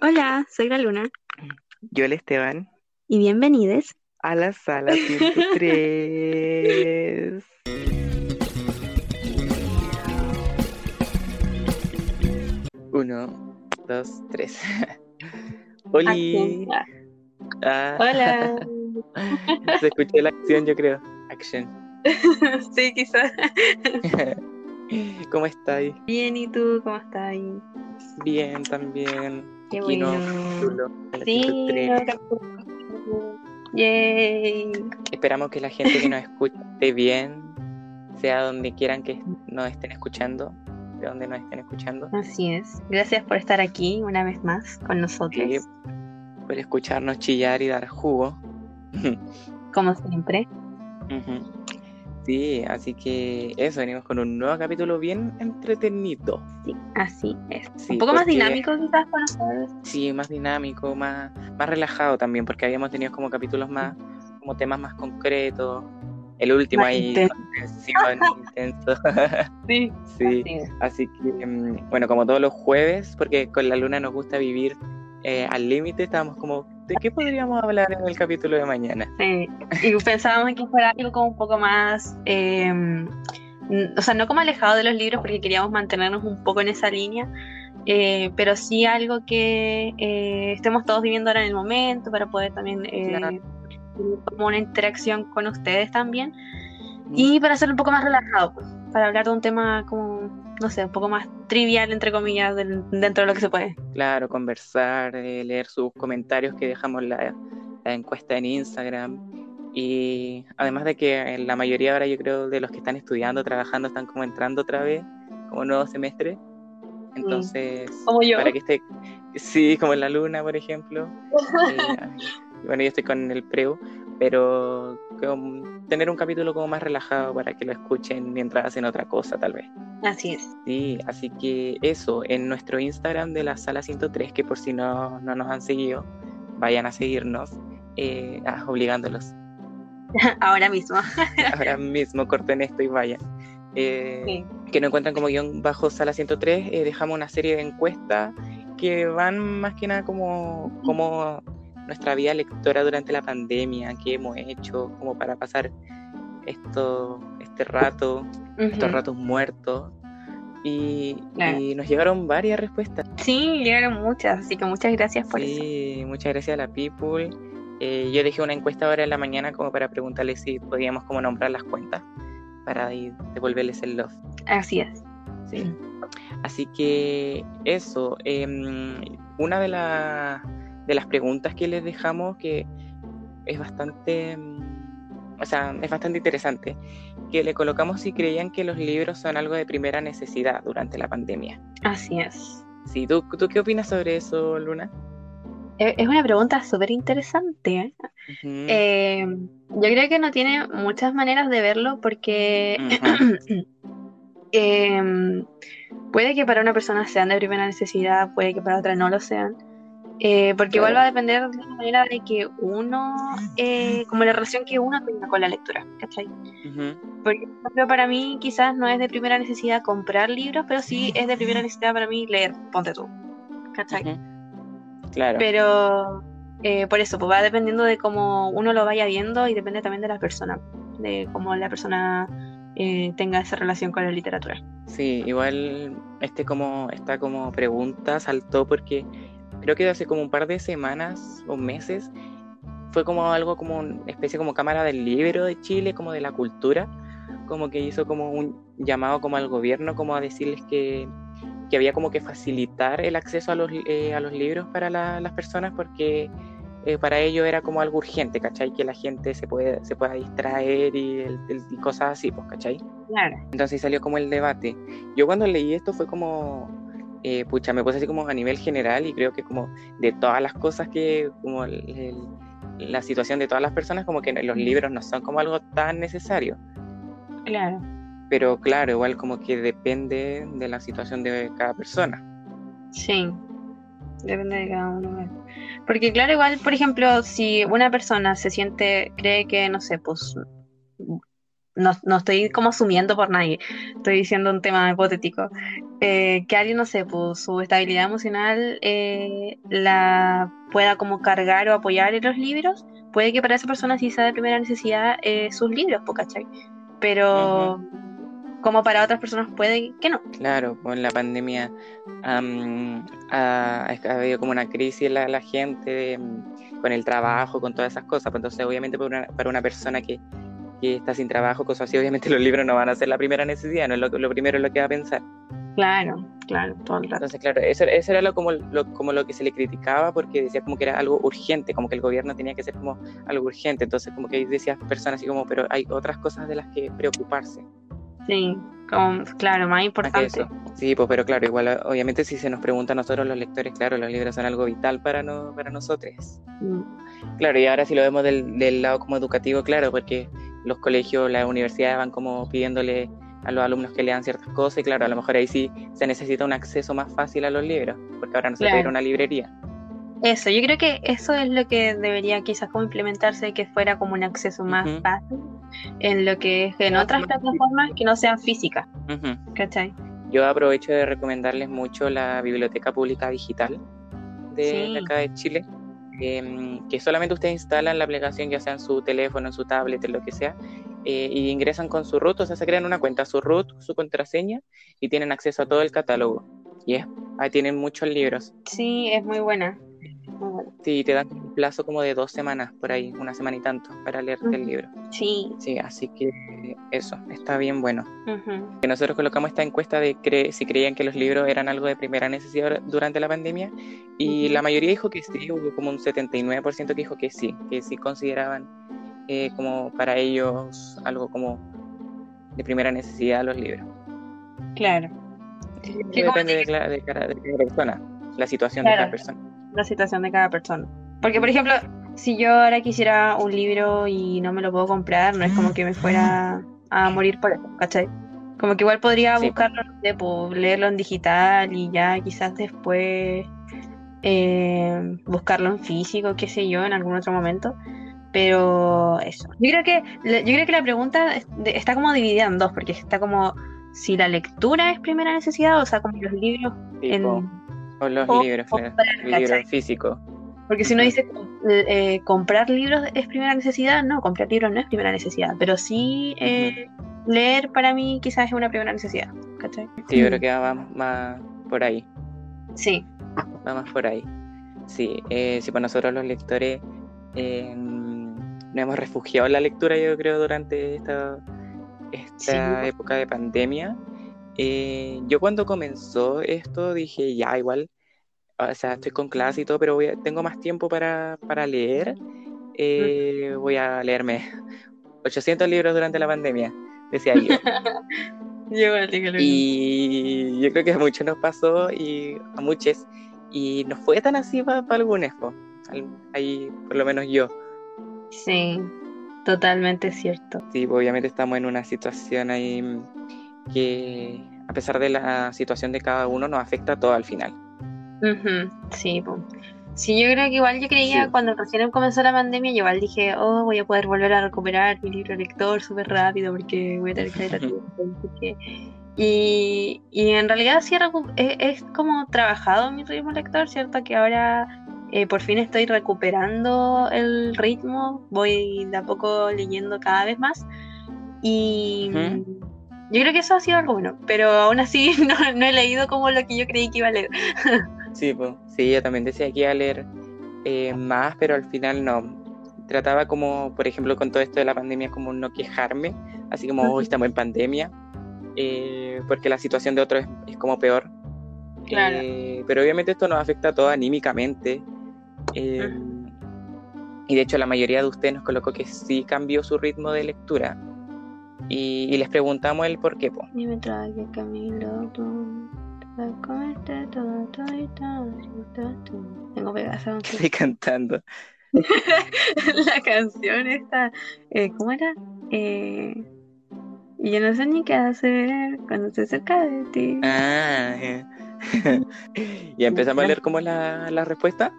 Hola, soy la Luna Yo el Esteban y bienvenidos. a la sala 103. Uno, dos, tres. Acción. Ah, Hola. se escuchó la acción, yo creo. Action. sí, quizás. ¿Cómo estáis? Bien, ¿y tú cómo estás? Bien, también. Qué no, bueno. chulo, a la Sí, 103. no, capítulo. Yay. Esperamos que la gente que nos escuche esté bien, sea donde quieran que nos estén escuchando, de donde nos estén escuchando, Así es. Gracias por estar aquí una vez más con nosotros. Sí. por escucharnos chillar y dar jugo. Como siempre. Ujú. Sí, así que eso, venimos con un nuevo capítulo bien entretenido. Sí, así es. Sí, Un poco más dinámico quizás con nosotros. Sí, más dinámico, más, más relajado también, porque habíamos tenido como capítulos más, como temas más concretos. El último Más ahí, intenso. intenso. Sí. Sí, Así así que, mm, bueno, como todos los jueves, porque con la luna nos gusta vivir eh, al límite, estábamos como, ¿de qué podríamos hablar en el capítulo de mañana? Sí, y pensábamos que fuera algo como un poco más, eh, o sea, no como alejado de los libros porque queríamos mantenernos un poco en esa línea, eh, pero sí algo que eh, estemos todos viviendo ahora en el momento para poder también eh, Claro. como una interacción con ustedes también y para hacerlo un poco más relajado, pues, para hablar de un tema como, no sé, un poco más trivial, entre comillas, del- dentro de lo que se puede. Claro, conversar, eh, leer sus comentarios que dejamos la, la encuesta en Instagram. Y además de que en la mayoría ahora yo creo de los que están estudiando, trabajando, están como entrando otra vez, como nuevo semestre. Entonces, Como yo. para que esté, sí, como en la luna, por ejemplo. Eh, bueno, yo estoy con el preu, pero como tener un capítulo como más relajado para que lo escuchen mientras hacen otra cosa, tal vez. Así es. Sí, así que eso, en nuestro Instagram de la sala 103, que por si no, no nos han seguido, vayan a seguirnos, eh, ah, obligándolos. Ahora mismo. Ahora mismo corten esto y vayan. Eh, Sí. Que nos encuentran como guion bajo sala 103, eh, dejamos una serie de encuestas que van más que nada como, como nuestra vida lectora durante la pandemia, qué hemos hecho, como para pasar esto, este rato, estos ratos muertos. Y, Claro. y nos llegaron varias respuestas. Sí, llegaron muchas, así que muchas gracias por eso. Sí, muchas gracias a la People. Eh, yo dejé una encuesta ahora en la mañana como para preguntarles si podíamos como nombrar las cuentas para devolverles el love. Así es. Sí. Así que eso, em, una de, la- de las preguntas que les dejamos que es bastante, mm, o sea, es bastante interesante, que le colocamos si creían que los libros son algo de primera necesidad durante la pandemia. Así es. Sí, ¿tú, tú qué opinas sobre eso, Luna? E- Es una pregunta súper interesante. ¿eh? Eh, yo creo que no tiene muchas maneras de verlo porque em, puede que para una persona sean de primera necesidad, puede que para otra no lo sean. Eh, porque igual va a depender de la manera de que uno, eh, como la relación que uno tenga con la lectura, ¿cachai? Porque, por ejemplo, para mí quizás no es de primera necesidad comprar libros, pero sí es de primera necesidad para mí leer, ponte tú, ¿cachai? Claro. Pero eh, por eso, pues va dependiendo de cómo uno lo vaya viendo y depende también de la persona, de cómo la persona eh, tenga esa relación con la literatura. Sí, igual este como esta como pregunta saltó porque creo que hace como un par de semanas o meses fue como algo como una especie como cámara del libro de Chile, como de la cultura, como que hizo como un llamado como al gobierno como a decirles que, que había como que facilitar el acceso a los, eh, a los libros para la- las personas porque eh, para ello era como algo urgente, ¿cachai? Que la gente se, puede, se pueda distraer y, el- el- y cosas así, pues, ¿cachai? Claro. Entonces salió como el debate. Yo cuando leí esto fue como, eh, pucha, me puse así como a nivel general y creo que como de todas las cosas que, como el- el- la situación de todas las personas, como que los libros no son como algo tan necesario. Claro. Pero claro, igual como que depende de la situación de cada persona. Sí. Depende de cada uno. Porque claro, igual, por ejemplo, si una persona se siente, cree que, no sé, pues no, no estoy como asumiendo por nadie, estoy diciendo un tema hipotético, eh, que alguien, no sé, pues su estabilidad emocional eh, la pueda como cargar o apoyar en los libros, puede que para esa persona sí sea de primera necesidad eh, sus libros, ¿cachai? Pero como para otras personas puede que no. Claro, con la pandemia ha, habido como una crisis en la, gente con el trabajo, con todas esas cosas. Pues entonces, obviamente, para una, para una persona que, que, está sin trabajo, cosas así, obviamente los libros no van a ser la primera necesidad, no es lo, lo primero en lo que va a pensar. Claro, claro, todo el rato. Entonces, claro, eso, eso era lo, como, lo, como lo que se le criticaba porque decía como que era algo urgente, como que el gobierno tenía que ser como algo urgente. Entonces, como que decía personas así como, pero hay otras cosas de las que preocuparse. Sí, como, claro, más importante. Sí, pues, pero claro, igual, obviamente, si se nos pregunta a nosotros los lectores, claro, los libros son algo vital para, no, para nosotros. Mm. Claro, y ahora si lo vemos del, del lado como educativo, claro, porque los colegios, las universidades van como pidiéndole a los alumnos que lean ciertas cosas y claro, a lo mejor ahí sí se necesita un acceso más fácil a los libros, porque ahora no se puede ir a una librería. Eso, yo creo que eso es lo que debería quizás como implementarse, que fuera como un acceso más fácil en lo que es en otras plataformas que no sean físicas. ¿Cachai? Yo aprovecho de recomendarles mucho la Biblioteca Pública Digital de, acá de Chile, em, que solamente ustedes instalan la aplicación ya sea en su teléfono, en su tablet, en lo que sea, eh, y ingresan con su root, o sea, se crean una cuenta, su root, su contraseña, y tienen acceso a todo el catálogo. Y es, ahí tienen muchos libros. Sí, es muy buena. Sí, te dan un plazo como de dos semanas, por ahí, una semana y tanto, para leerte el libro. Sí. Sí, así que eso, está bien bueno. Que nosotros colocamos esta encuesta de cre si creían que los libros eran algo de primera necesidad durante la pandemia, y la mayoría dijo que sí, hubo como un 79% que dijo que sí, que sí consideraban eh, como para ellos algo como de primera necesidad los libros. Claro. Depende de, cada, persona, la situación de cada persona. La situación de cada persona. Porque, por ejemplo, si yo ahora quisiera un libro y no me lo puedo comprar, no es como que me fuera a morir por eso, ¿cachai? Como que igual podría buscarlo, pues, leerlo en digital y ya quizás después eh, buscarlo en físico, qué sé yo, en algún otro momento. Pero eso. Yo creo que, yo creo que la pregunta está como dividida en dos, porque está como si la lectura es primera necesidad, o sea, como los libros en, o los libros, físicos. Porque si uno dice eh, comprar libros es primera necesidad, no, comprar libros no es primera necesidad, pero sí eh, leer para mí quizás es una primera necesidad. ¿cachai? Sí, yo creo que va más por ahí. Sí. Va más por ahí. Sí, eh, sí, para nosotros los lectores nos hemos refugiado en la lectura, yo creo, durante esta, esta época de pandemia. Eh, yo cuando comenzó esto dije, ya, igual, o sea, estoy con clase y todo, pero voy tengo más tiempo para, para leer. Eh, voy a leerme 800 libros durante la pandemia, decía yo. y yo creo que a muchos nos pasó y a muchos, y no fue tan así para, para algunos, ahí por lo menos yo. Sí, totalmente cierto. Sí, obviamente estamos en una situación ahí que a pesar de la situación de cada uno nos afecta todo al final. Sí, sí, yo creo que igual yo creía cuando recién comenzó la pandemia, yo igual dije, oh, voy a poder volver a recuperar mi libro lector súper rápido porque voy a tener que y, y en realidad sí es, es, como trabajado mi ritmo lector, ¿cierto? Que ahora eh, por fin estoy recuperando el ritmo, voy de a poco leyendo cada vez más y yo creo que eso ha sido algo bueno, pero aún así no, he leído como lo que yo creí que iba a leer. sí, pues, sí, yo también decía que iba a leer eh, más, pero al final no. Trataba como, por ejemplo, con todo esto de la pandemia, como no quejarme, así como hoy estamos en pandemia, eh, porque la situación de otros es, como peor. Claro. pero obviamente esto nos afecta a todos anímicamente, eh, y de hecho la mayoría de ustedes nos colocó que sí cambió su ritmo de lectura. Y, les preguntamos el por qué. Tengo pegado. Estoy cantando. la canción esta, eh, ¿cómo era? Eh, y yo no sé ni qué hacer cuando estoy cerca de ti. Ah, y empezamos a leer como la, la respuesta.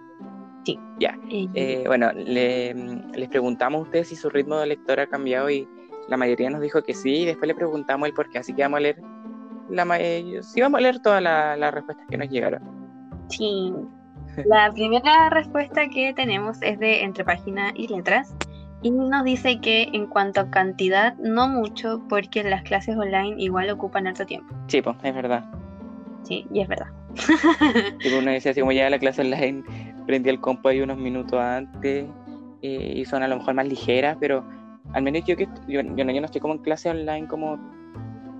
Sí. Ya. Eh, bueno, le, les preguntamos a ustedes si su ritmo de lector ha cambiado y la mayoría nos dijo que sí, y después le preguntamos el por qué, así que vamos a leer la sí vamos a leer todas las respuestas que nos llegaron. Sí. La primera respuesta que tenemos es de Entre Página y Letras y nos dice que en cuanto a cantidad, no mucho, porque las clases online igual ocupan harto tiempo. Sí, pues, es verdad. Sí, y es verdad. tipo, uno decía así como ya la clase online, prendí el compo ahí unos minutos antes eh, y son a lo mejor más ligeras, pero al menos yo que yo, yo, no, yo no estoy como en clase online como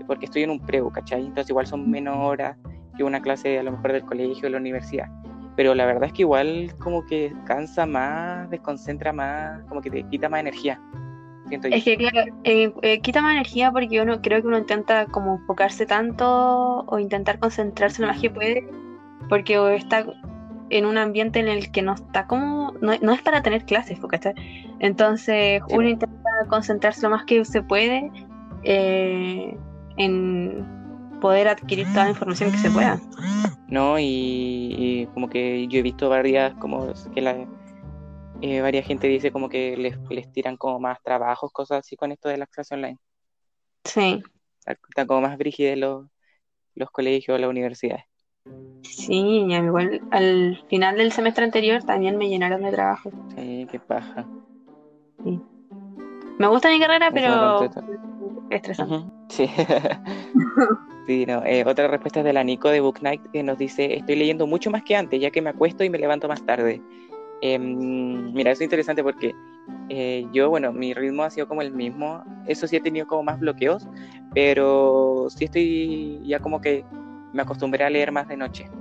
porque estoy en un preu, ¿cachai? Entonces igual son menos horas que una clase a lo mejor del colegio o de la universidad. Pero la verdad es que igual como que cansa más, desconcentra más, como que te quita más energía. Siento es que claro, eh, eh, quita más energía porque uno creo que uno intenta como enfocarse tanto o intentar concentrarse lo más que puede porque está en un ambiente en el que no está como, no, no es para tener clases, ¿cachai? Entonces uno intenta concentrarse lo más que se puede eh, en poder adquirir toda la información que se pueda. No, y, como que yo he visto varias, como que la, eh, varias gente dice como que les, les tiran como más trabajos, cosas así con esto de la clase online. Sí. Están como más brígidos los, los colegios, las universidades. Sí, igual al final del semestre anterior también me llenaron de trabajo. Sí, qué paja. Sí. Me gusta mi carrera, pero estresante. Sí. sí, no. Eh, otra respuesta es de la Nico de Book Night que nos dice, estoy leyendo mucho más que antes, ya que me acuesto y me levanto más tarde. Em, mira, eso es interesante porque eh, yo, bueno, mi ritmo ha sido como el mismo. Eso sí he tenido como más bloqueos, pero sí estoy ya como que me acostumbré a leer más de noche.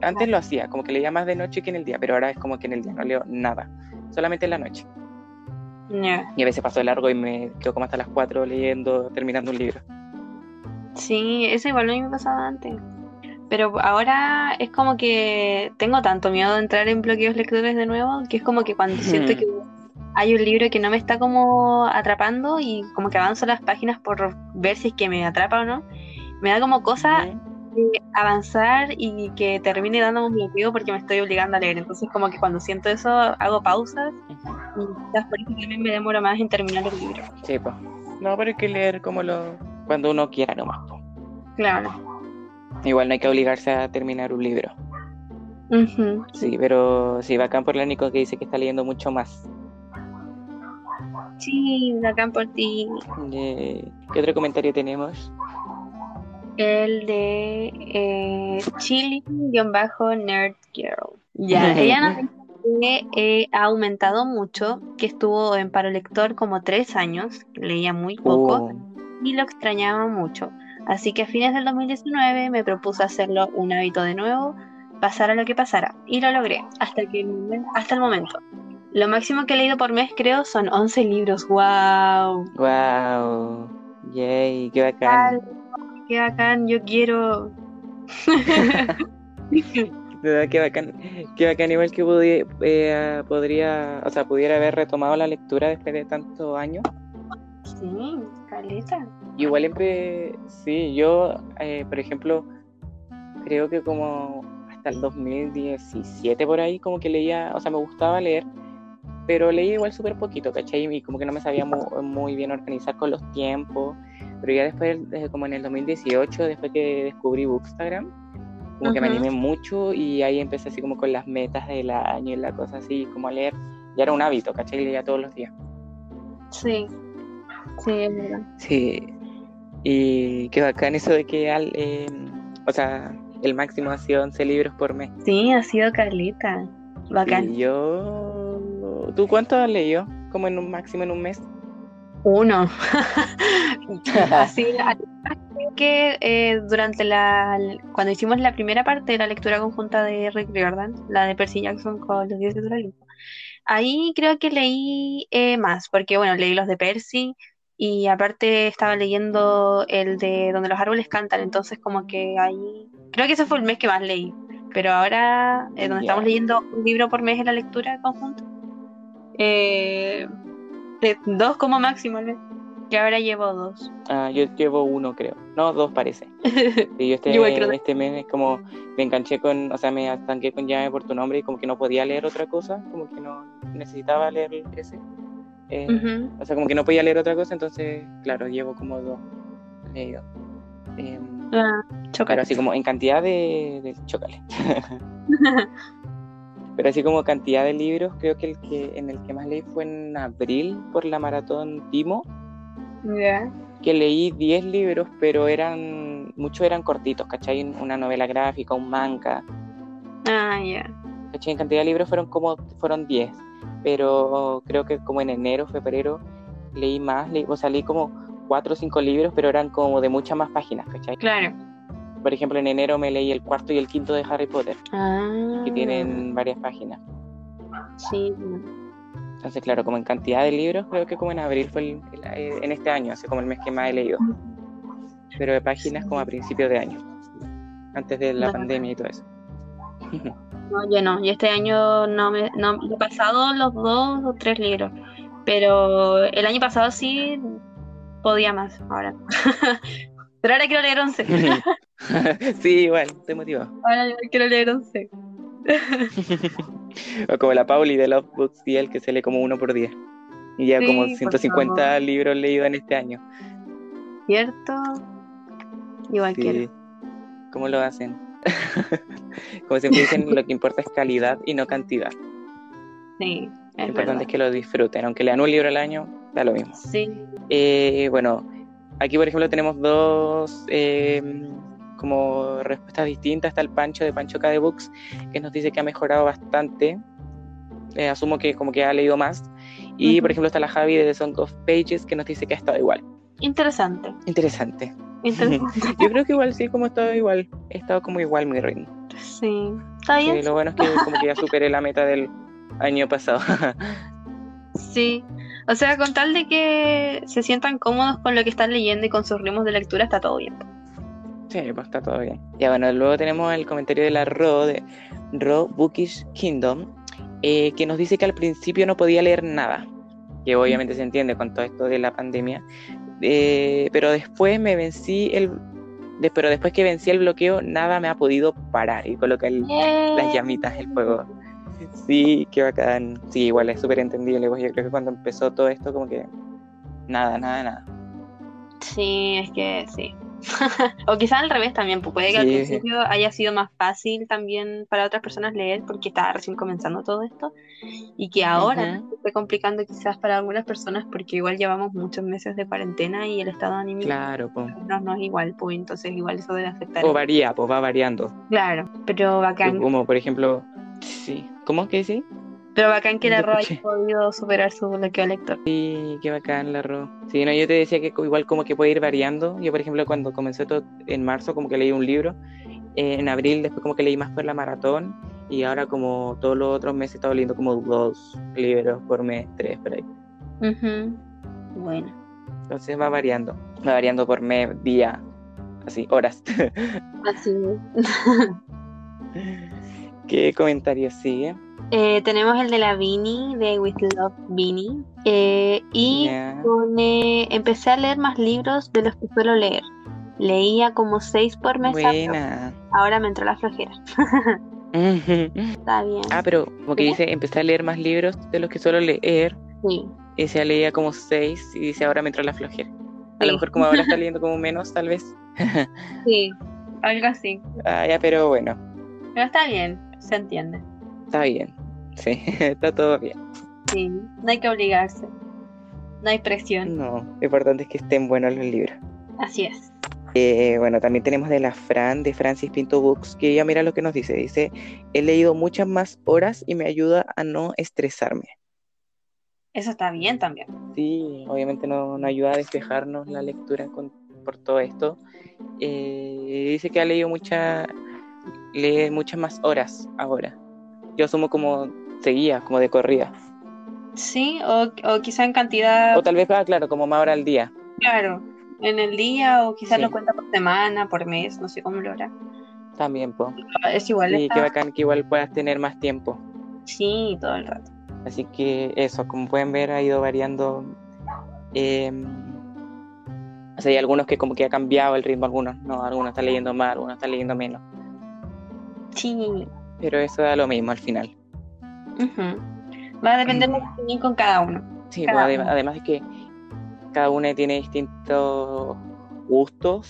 antes lo hacía, como que leía más de noche que en el día, pero ahora es como que en el día no leo nada, solamente en la noche. Y a veces paso de largo y me quedo como hasta las 4 leyendo, terminando un libro. Sí, eso igual no me pasaba antes. Pero ahora es como que tengo tanto miedo de entrar en bloqueos lectores de nuevo, que es como que cuando siento que hay un libro que no me está como atrapando y como que avanzo las páginas por ver si es que me atrapa o no, me da como cosa avanzar y que termine dando un bloqueo porque me estoy obligando a leer. Entonces como que cuando siento eso hago pausas y por eso también me demora más en terminar el libro. Sí, pues. No, pero hay que leer como lo cuando uno quiera nomás. Claro. Igual no hay que obligarse a terminar un libro. Sí, pero sí, bacán por la Nico que dice que está leyendo mucho más. Sí, bacán por ti. ¿Qué otro comentario tenemos? El de eh, Chili-Nerd Girl. Ya, ella nos que eh, ha aumentado mucho, que estuvo en paro lector como tres años, leía muy poco oh. y lo extrañaba mucho. Así que a fines del 2019 me propuse hacerlo un hábito de nuevo, pasara lo que pasara, y lo logré hasta, que, hasta el momento. Lo máximo que he leído por mes creo son 11 libros. ¡Wow! ¡Wow! ¡Yay! ¡Qué bacán! Qué bacán, yo quiero. qué bacán, qué bacán, igual que podía, eh, podría, o sea, pudiera haber retomado la lectura después de tantos años. Sí, caleta. Igual siempre, sí, yo, eh, por ejemplo, creo que como hasta el 2017 por ahí, como que leía, o sea, me gustaba leer, pero leía igual súper poquito, ¿cachai? Y como que no me sabía muy, muy bien organizar con los tiempos pero ya después, como en el 2018, después que descubrí Bookstagram, como que me animé mucho y ahí empecé así como con las metas del año y la cosa así, como a leer. Ya era un hábito, ¿cachai? Leía todos los días. Sí, sí, es verdad. Sí, y qué bacán eso de que, al, eh, o sea, el máximo ha sido 11 libros por mes. Sí, ha sido Carlita. Bacán. Y yo... ¿Tú cuánto has leído? Como en un máximo en un mes. Uno. Así, que eh, durante la cuando hicimos la primera parte de la lectura conjunta de Rick Riordan, la de Percy Jackson con los dioses del Olimpo, ahí creo que leí eh, más, porque bueno, leí los de Percy y aparte estaba leyendo el de donde los árboles cantan, entonces como que ahí creo que ese fue el mes que más leí, pero ahora eh, donde estamos leyendo un libro por mes en la lectura conjunta, eh, dos como máximo, ¿no? Que ahora llevo dos. Ah, yo llevo uno, creo. No, dos parece. Y yo este, este mes como me enganché con, o sea, me estanqué con Llame por tu nombre y como que no podía leer otra cosa, como que no necesitaba leer ese. Eh. O sea, como que no podía leer otra cosa, entonces, claro, llevo como dos leídos. Em, Ah, pero así como en cantidad de, de chocolate. Pero así como cantidad de libros, creo que el que en el que más leí fue en abril por la maratón Timo, que leí 10 libros, pero eran muchos eran cortitos, ¿cachai? Una novela gráfica, un manga, Ah, ya. ¿cachai? En cantidad de libros fueron como fueron 10, pero creo que como en enero, febrero leí más, leí, o sea, leí como 4 o 5 libros, pero eran como de muchas más páginas, ¿cachai? Claro. Por ejemplo, en enero me leí el cuarto y el quinto de Harry Potter, Ah. que tienen varias páginas. Sí. Entonces, claro, como en cantidad de libros, creo que como en abril fue el- el- eh, en este año, así como el mes que más he leído. Pero de páginas como a principios de año, antes de la Bueno. pandemia y todo eso. No, yo no. Yo este año no me, no, he pasado los dos o tres libros. Pero el año pasado sí podía más. Ahora. Pero ahora quiero leer 11. sí, igual, estoy motivado. Ahora yo quiero leer 11. O como la Pauli de Love Books y él que se lee como uno por día. Y ya Sí, como por 150 favor. libros leídos en este año. ¿Cierto? Igual Sí. quiero. ¿Cómo lo hacen? como siempre dicen, lo que importa es calidad y no cantidad. Sí, Lo es importante verdad. es que lo disfruten. Aunque lean un libro al año, da lo mismo. Sí. Eh, bueno, aquí por ejemplo tenemos dos eh, como respuestas distintas. Está el Pancho de Pancho K de Books, que nos dice que ha mejorado bastante. Eh, asumo que como que ha leído más. Y por ejemplo está la Javi de The Song of Pages, que nos dice que ha estado igual. Interesante. Interesante. Interesante. Yo creo que igual sí, como he estado igual. He estado como igual mi ritmo. Sí. Está Sí, bien. lo bueno es que como que ya superé la meta del año pasado. Sí. O sea, con tal de que se sientan cómodos con lo que están leyendo y con sus ritmos de lectura, está todo bien. Sí, pues está todo bien. Ya bueno, luego tenemos el comentario de la Ro, de Ro Bookish Kingdom, eh, que nos dice que al principio no podía leer nada, que obviamente se entiende con todo esto de la pandemia, eh, pero después me vencí el... de- pero después que vencí el bloqueo, nada me ha podido parar y coloca el- las llamitas el fuego. Sí, qué bacán. Sí, igual es súper entendible, pues yo creo que cuando empezó todo esto como que nada, nada, nada. Sí, es que sí. o quizás al revés también, puede que al Sí. principio haya sido más fácil también para otras personas leer porque estaba recién comenzando todo esto y que ahora Ujú. se esté complicando quizás para algunas personas porque igual llevamos muchos meses de cuarentena y el estado anímico Claro, no, no es igual, pues entonces igual eso debe afectar. O varía, pues va variando. Claro, pero bacán, Como por ejemplo, sí. ¿Cómo que sí? Pero bacán que la escuché. haya podido superar su bloqueo lector. Sí, qué bacán la Ro. Sí, no, yo te decía que igual como que puede ir variando. Yo, por ejemplo, cuando comencé todo en marzo, como que leí un libro. Eh, en abril, después como que leí más por la maratón. Y ahora como todos los otros meses he estado leyendo como dos libros por mes, tres por ahí. Ujú. Bueno, Entonces va variando. Va variando por mes, día, así, horas. así. ¿Qué comentario sigue? Eh, tenemos el de la Vini, de With Love Vini. eh, y pone, empecé a leer más libros de los que suelo leer. Leía como seis por mes. Buena. Ahora me entró la flojera. Está bien. Ah, pero como que dice, empecé a leer más libros de los que suelo leer. Sí, Y se leía como seis y dice, ahora me entró la flojera. A Sí. lo mejor como ahora está leyendo como menos, tal vez. sí, algo así. Ah, ya, pero bueno, Pero está bien, se entiende. está bien. Sí, está todo bien. Sí, no hay que obligarse. No hay presión. No, lo importante es que estén buenos los libros. Así es. Eh, bueno, también tenemos de la Fran, de Francis Pinto Books, que ella mira lo que nos dice. Dice, he leído muchas más horas y me ayuda a no estresarme. Eso está bien también. Sí, obviamente no, no ayuda a despejarnos la lectura con- por todo esto. Eh, dice que ha leído mucha, lee muchas más horas ahora. Yo asumo como seguía, como de corrida. Sí, o, o quizá en cantidad, O tal vez, ah, claro, como más hora al día. claro, en el día, o quizás Sí. lo cuenta por semana, por mes, no sé cómo lo hará. También, po. Es igual, Sí, está- qué bacán que igual puedas tener más tiempo. Sí, todo el rato. Así que eso, como pueden ver, ha ido variando. eh, o sea, hay algunos que como que ha cambiado el ritmo, algunos no, algunos están leyendo más, algunos están leyendo menos. Sí. Pero eso da lo mismo al final. Va a depender de la opinión con cada uno. Sí, pues, además, además de que cada uno tiene distintos gustos.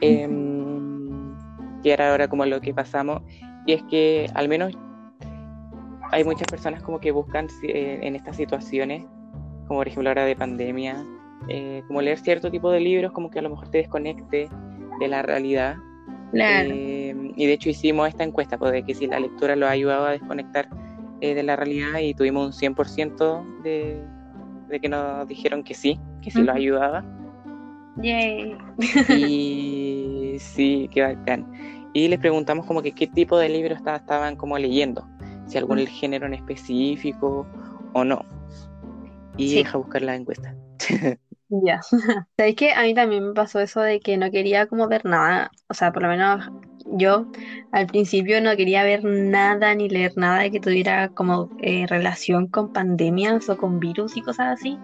Eh, que era ahora como lo que pasamos. Y es que al menos hay muchas personas como que buscan eh, en estas situaciones, como por ejemplo ahora de pandemia, eh, como leer cierto tipo de libros, como que a lo mejor te desconecte de la realidad. Eh, y de hecho hicimos esta encuesta, de que si la lectura lo ha ayudado a desconectar de la realidad y tuvimos un 100% de, de que nos dijeron que sí, que sí lo ayudaba. Yay. Y sí, qué bacán. Y les preguntamos como que qué tipo de libros estaban como leyendo, si algún género en específico o no. Y deja buscar la encuesta. Ya. ¿Sabéis que a mí también me pasó eso de que no quería como ver nada? O sea, por lo menos yo al principio no quería ver nada ni leer nada que tuviera como eh, relación con pandemias o con virus y cosas así.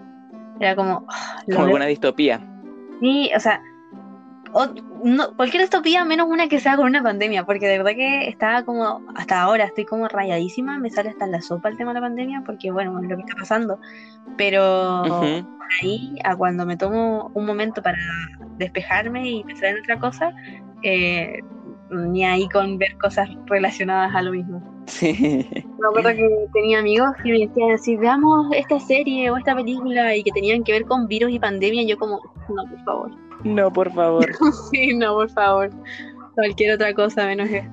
Era como... Ah, como alguna distopía. Sí, o sea, no, cualquier distopía menos una que sea con una pandemia, porque de verdad que estaba como, hasta ahora estoy como rayadísima, me sale hasta en la sopa el tema de la pandemia, porque bueno, es lo que está pasando, pero ahí, a cuando me tomo un momento para despejarme y pensar en otra cosa, eh, ni ahí con ver cosas relacionadas a lo mismo. Sí. Me acuerdo que tenía amigos que me decían así, veamos esta serie o esta película y que tenían que ver con virus y pandemia, y yo como, no, por favor. No, por favor. sí, no, por favor. Cualquier otra cosa menos eso.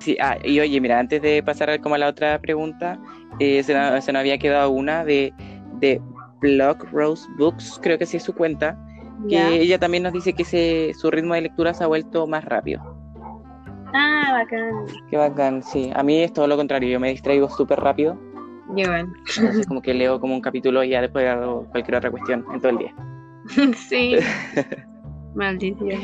Sí, ah, y oye, mira, antes de pasar como a la otra pregunta, eh, se, nos, había quedado una de, de Block Rose Books, creo que sí es su cuenta, que ella también nos dice que se, su ritmo de lectura se ha vuelto más rápido. Ah, bacán. Qué bacán, sí. A mí es todo lo contrario, yo me distraigo súper rápido. Igual. Entonces como que leo como un capítulo y ya después hago cualquier otra cuestión en todo el día. sí. Maldición.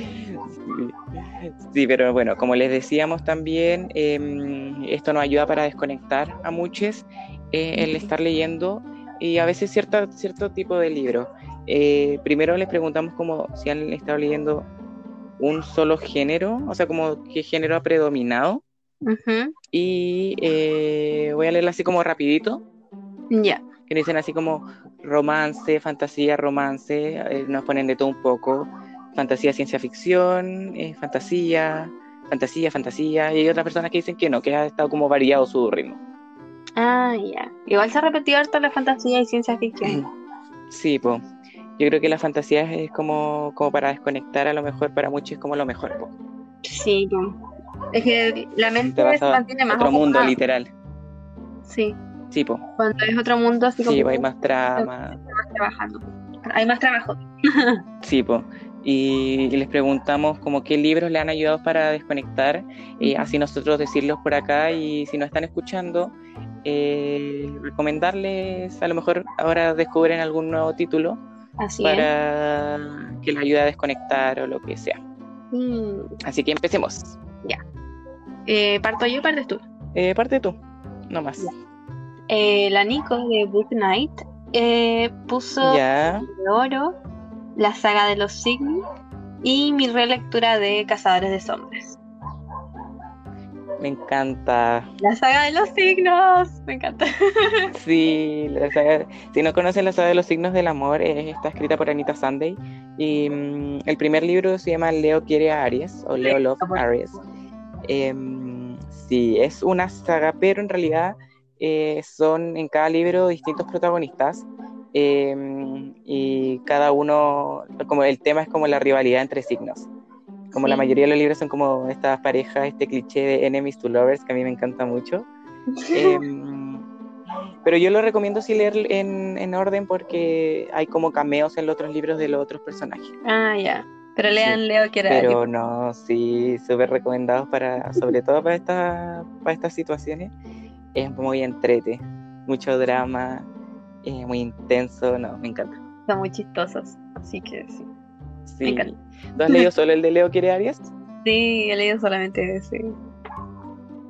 Sí, pero bueno, como les decíamos también, em, esto nos ayuda para desconectar a muchos eh, el estar leyendo y a veces cierta, cierto tipo de libros. Eh, primero les preguntamos como si han estado leyendo un solo género, o sea, como qué género ha predominado. Y eh, voy a leerlo así como rapidito. Ya. Que dicen así como romance, fantasía, romance, nos ponen de todo un poco fantasía, ciencia ficción, eh, fantasía, fantasía, fantasía, y hay otras personas que dicen que no, que ha estado como variado su ritmo. Ah, ya. Igual se ha repetido harto la fantasía y ciencia ficción. Sí, pues. Yo creo que la fantasía es como, como para desconectar, a lo mejor para muchos es como lo mejor. Po. Sí, es que la mente se mantiene más. Otro mundo, literal. Sí. Sí, po. Cuando es otro mundo, así como. Sí, hay más trama. trabajando. Hay más trabajo. sí, pues y, les preguntamos como qué libros le han ayudado para desconectar, y así nosotros decirlos por acá y si no están escuchando, eh, recomendarles, a lo mejor ahora descubren algún nuevo título para que les ayude a desconectar o lo que sea. Mm. Así que empecemos. Ya. Eh, ¿Parto yo o partes tú? Eh, parte tú, no más. la Nico de Book Night puso ya. de oro la saga de los signos y mi relectura de Cazadores de Sombras. Me encanta. La saga de los signos, me encanta. Sí, la saga, si no conocen la saga de los signos del amor, está escrita por Anita Sunday y mm, el primer libro se llama Leo quiere a Aries o Leo Love Aries. Em, sí, es una saga, pero en realidad eh, son en cada libro distintos protagonistas Em, y cada uno, como el tema es como la rivalidad entre signos. Como la mayoría de los libros son como estas parejas, este cliché de enemies to lovers que a mí me encanta mucho. Em, pero yo lo recomiendo si leer en, en, orden porque hay como cameos en los otros libros de los otros personajes. Ah, ya. Pero lean Leo que era. Pero no, sí, súper recomendados para, sobre todo para, esta, para estas situaciones. Es muy entrete, mucho drama, eh, muy intenso, no, me encanta. Son muy chistosos, así que sí. Sí. Me encanta. ¿Tú has leído solo el de Leo Quiere Arias? Sí, he leído solamente ese.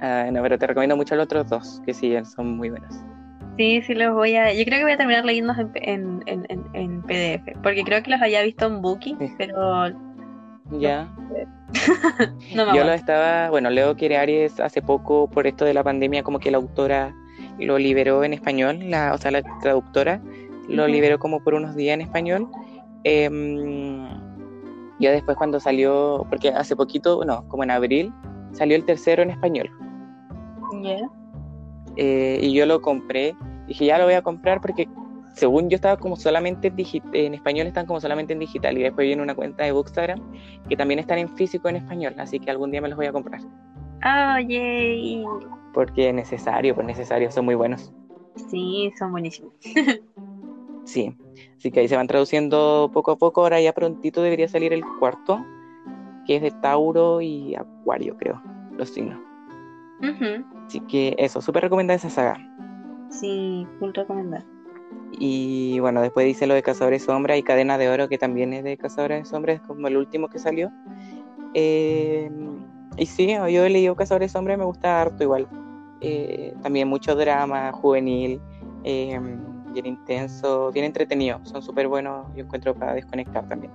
Ah, no, pero te recomiendo mucho los otros dos, que sí, son muy buenos. Sí, sí los voy a... Yo creo que voy a terminar leyendo en, en, en, en PDF, porque creo que los había visto en Booking, pero... Ya. no Yo lo estaba... Bueno, Leo Quiere Aries hace poco, por esto de la pandemia, como que la autora lo liberó en español, la, o sea, la traductora lo liberó como por unos días en español. Em, ya después cuando salió, porque hace poquito, no, como en abril, salió el tercero en español. Yeah. Eh, y yo lo compré. Dije, ya lo voy a comprar porque según yo estaba como solamente en español, están como solamente en digital. Y después viene una cuenta de Bookstagram que también están en físico en español. Así que algún día me los voy a comprar. Oh, yay. Porque es necesario, pues necesario, son muy buenos. Sí, son buenísimos. Sí. Así que ahí se van traduciendo poco a poco. Ahora ya prontito debería salir el cuarto, que es de Tauro y Acuario, creo, los signos. Ujú. Así que eso, súper recomendada esa saga. Sí, full recomendar. Y bueno, después dice lo de Cazadores de Sombra y Cadena de Oro, que también es de Cazadores de Sombra, es como el último que salió. Eh, y sí, yo he leído Cazadores de Sombra y me gusta harto igual. Eh, también mucho drama, juvenil, eh, bien intenso, bien entretenido. Son súper buenos, yo encuentro para desconectar también.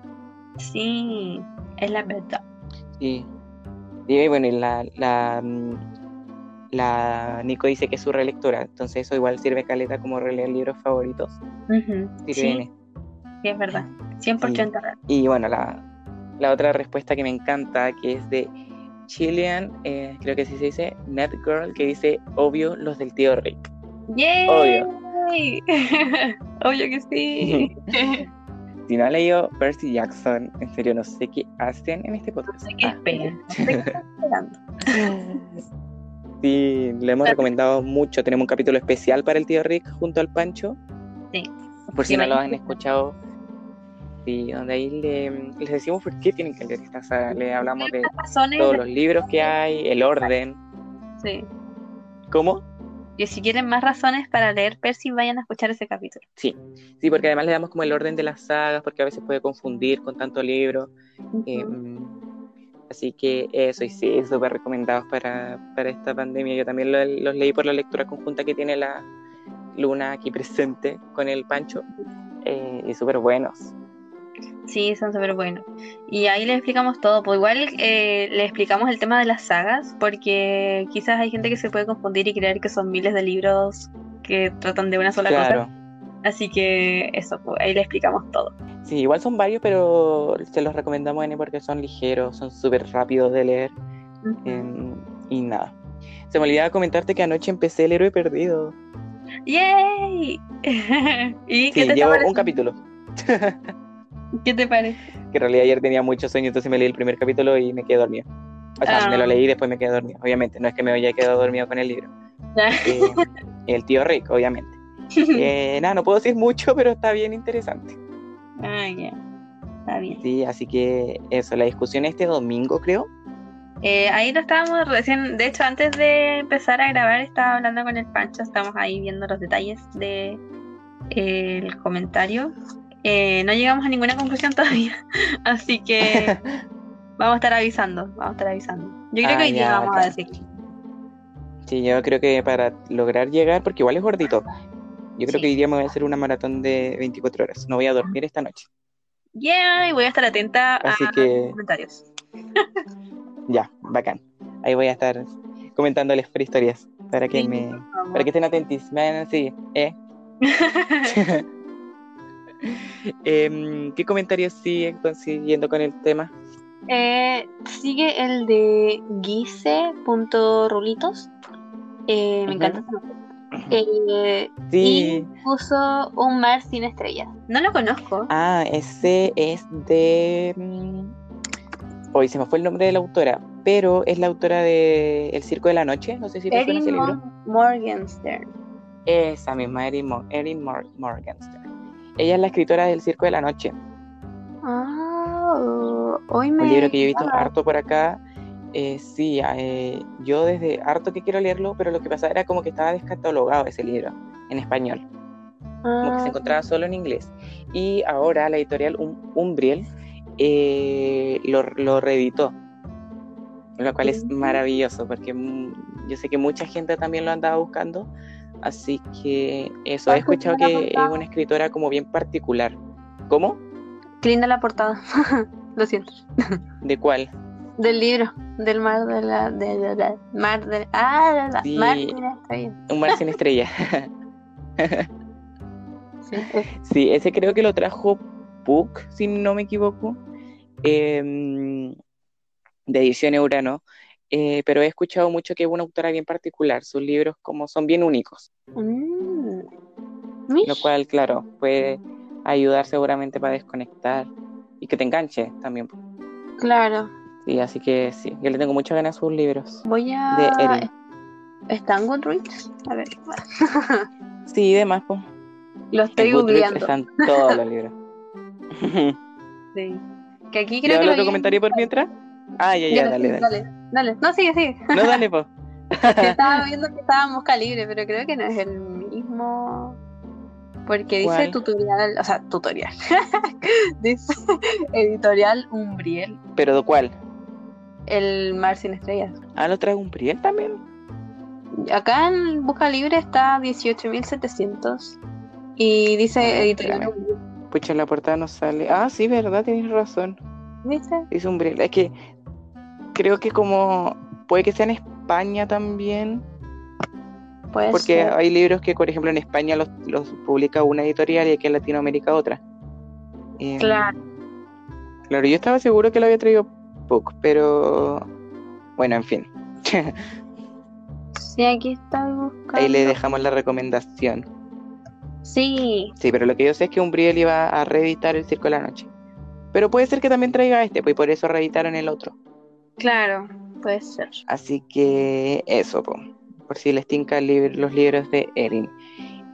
Sí, es la verdad. Sí. Y bueno, y la, la, mm, la Nico dice que es su relectora, entonces eso igual sirve caleta como releer libros favoritos. Sirve Sí, sí, es verdad. 100% real. Y bueno, la, la otra respuesta que me encanta, que es de Chilean, eh, creo que así se dice, Netgirl, que dice, obvio, los del tío Rick. Obvio. Obvio que sí. Si no ha leído Percy Jackson, en serio, no sé qué hacen en este No podcast. sé qué Ah, esperan. No sé qué están esperando. Sí, le hemos recomendado mucho. Tenemos un capítulo especial para el tío Rick junto al Pancho. Sí. Por si Sí, no lo han escuchado. Sí, donde ahí le- les decimos por qué tienen que leer esta saga. Le hablamos de todos los libros que hay, el orden. Sí. ¿Cómo? Y si quieren más razones para leer Percy, vayan a escuchar ese capítulo. Sí, sí, porque además le damos como el orden de las sagas, porque a veces puede confundir con tanto libro. eh, así que eso, y sí, súper recomendados para, para esta pandemia. Yo también lo- los leí por la lectura conjunta que tiene la Luna aquí presente con el Pancho. eh, y súper buenos. Sí, son súper buenos. Y ahí les explicamos todo. Pues igual eh, le explicamos el tema de las sagas, porque quizás hay gente que se puede confundir y creer que son miles de libros que tratan de una sola Claro. cosa. Así que eso, pues, ahí le explicamos todo. Sí, igual son varios, pero se los recomendamos porque son ligeros, son súper rápidos de leer. em, y nada. Se me olvidaba comentarte que anoche empecé El Héroe Perdido. ¡Yay! ¿Y qué Sí, te, llevo un capítulo. ¿Qué te parece? Que en realidad ayer tenía mucho sueño, entonces me leí el primer capítulo y me quedé dormido. O sea, Ah. me lo leí y después me quedé dormido. Obviamente, no es que me haya quedado dormido con el libro. Eh, el tío Rick, obviamente. Eh, nada, no puedo decir mucho, pero está bien interesante. ah, ya. Está bien. Sí, así que eso, la discusión este domingo, creo. Eh, ahí lo estábamos recién, de hecho antes de empezar a grabar estaba hablando con el Pancho, estamos ahí viendo los detalles de eh, el comentario. Eh, no llegamos a ninguna conclusión todavía, así que vamos a estar avisando, vamos a estar avisando. Yo creo Ah, que hoy día vamos a decir. Sí, yo creo que para lograr llegar, porque igual es gordito, yo creo Sí. que hoy día me voy a hacer una maratón de 24 horas. No voy a dormir esta noche. Yeah, y voy a estar atenta Así a que- los comentarios. Ya, bacán. Ahí voy a estar comentándoles historias para que Sí, me para que estén atentos. Me van a seguir, ¿eh? Em, ¿Qué comentarios siguen consiguiendo con el tema? Eh, sigue el de guise.rulitos. Eh, me encanta. Eh, Sí. Y puso un mar sin estrellas. No lo conozco. Ah, ese es de. mm, Hoy se me fue el nombre de la autora, pero es la autora de El Circo de la Noche. No sé si te suena ese Erin libro. Mo- Morgenstern. Esa misma, Erin, Erin Mor- Morgenstern. Ella es la escritora del Circo de la Noche. Ah, hoy me. Un libro que yo he visto Ah, harto por acá. Eh, sí, eh, yo desde harto que quiero leerlo, pero lo que pasaba era como que estaba descatalogado ese libro en español. como que se ah, encontraba solo en inglés. Y ahora la editorial Um- Umbriel eh, lo, lo reeditó, lo cual es Mm. maravilloso, porque mm, yo sé que mucha gente también lo andaba buscando, así que eso, he ¿Cuánto escuchado que es una escritora como bien particular. ¿Cómo? Qué linda la portada. Lo siento. ¿De cuál? Del libro. Del mar de la. De, de- de- mar de. Ah, la, Sí. mar sin estrellas. Un mar sin estrella. Sí, ese creo que lo trajo Puck, si no me equivoco, em, de edición Urano. Eh, pero he escuchado mucho que es una autora bien particular, sus libros como son bien únicos. Mm. Lo cual, claro, puede ayudar seguramente para desconectar y que te enganche también. Claro. Sí, así que sí, yo le tengo muchas ganas a sus libros. Voy a... De Erin. ¿Están Goodreads? A ver. Sí, demás, pues. Lo estoy googleando. están todos los libros. Sí. Que aquí ¿Le creo que otro comentario por mientras? Ah, ya, ya, Ya, dale, sí, dale. Dale. No, sigue, sigue. No, dale. Que estaba viendo que estaba Mosca Libre, pero creo que no es el mismo. Porque dice tutorial, o sea, tutorial. dice editorial Umbriel. ¿Pero de cuál? El Mar sin estrellas. Ah, ¿lo trae un Priel también? Acá en Busca Libre está 18.700. Y dice Ah, editorial. Umbriel. Pucha, en la portada no sale. Ah, sí, verdad, tienes razón. ¿Viste? Dice un Briel. Es que creo que como puede que sea en España también, Puede porque ser. hay libros que, por ejemplo, en España los, los publica una editorial y aquí en Latinoamérica otra. Eh, Claro. Claro, yo estaba seguro que lo había traído Puck, pero bueno, en fin. Sí, aquí está buscando. Ahí le dejamos la recomendación. Sí, Sí, pero lo que yo sé es que Umbriel iba a reeditar El Circo de la Noche. Pero puede ser que también traiga este, pues y por eso reeditaron el otro. Claro, puede ser. Así que eso, po. por si les tinca libro- los libros de Erin.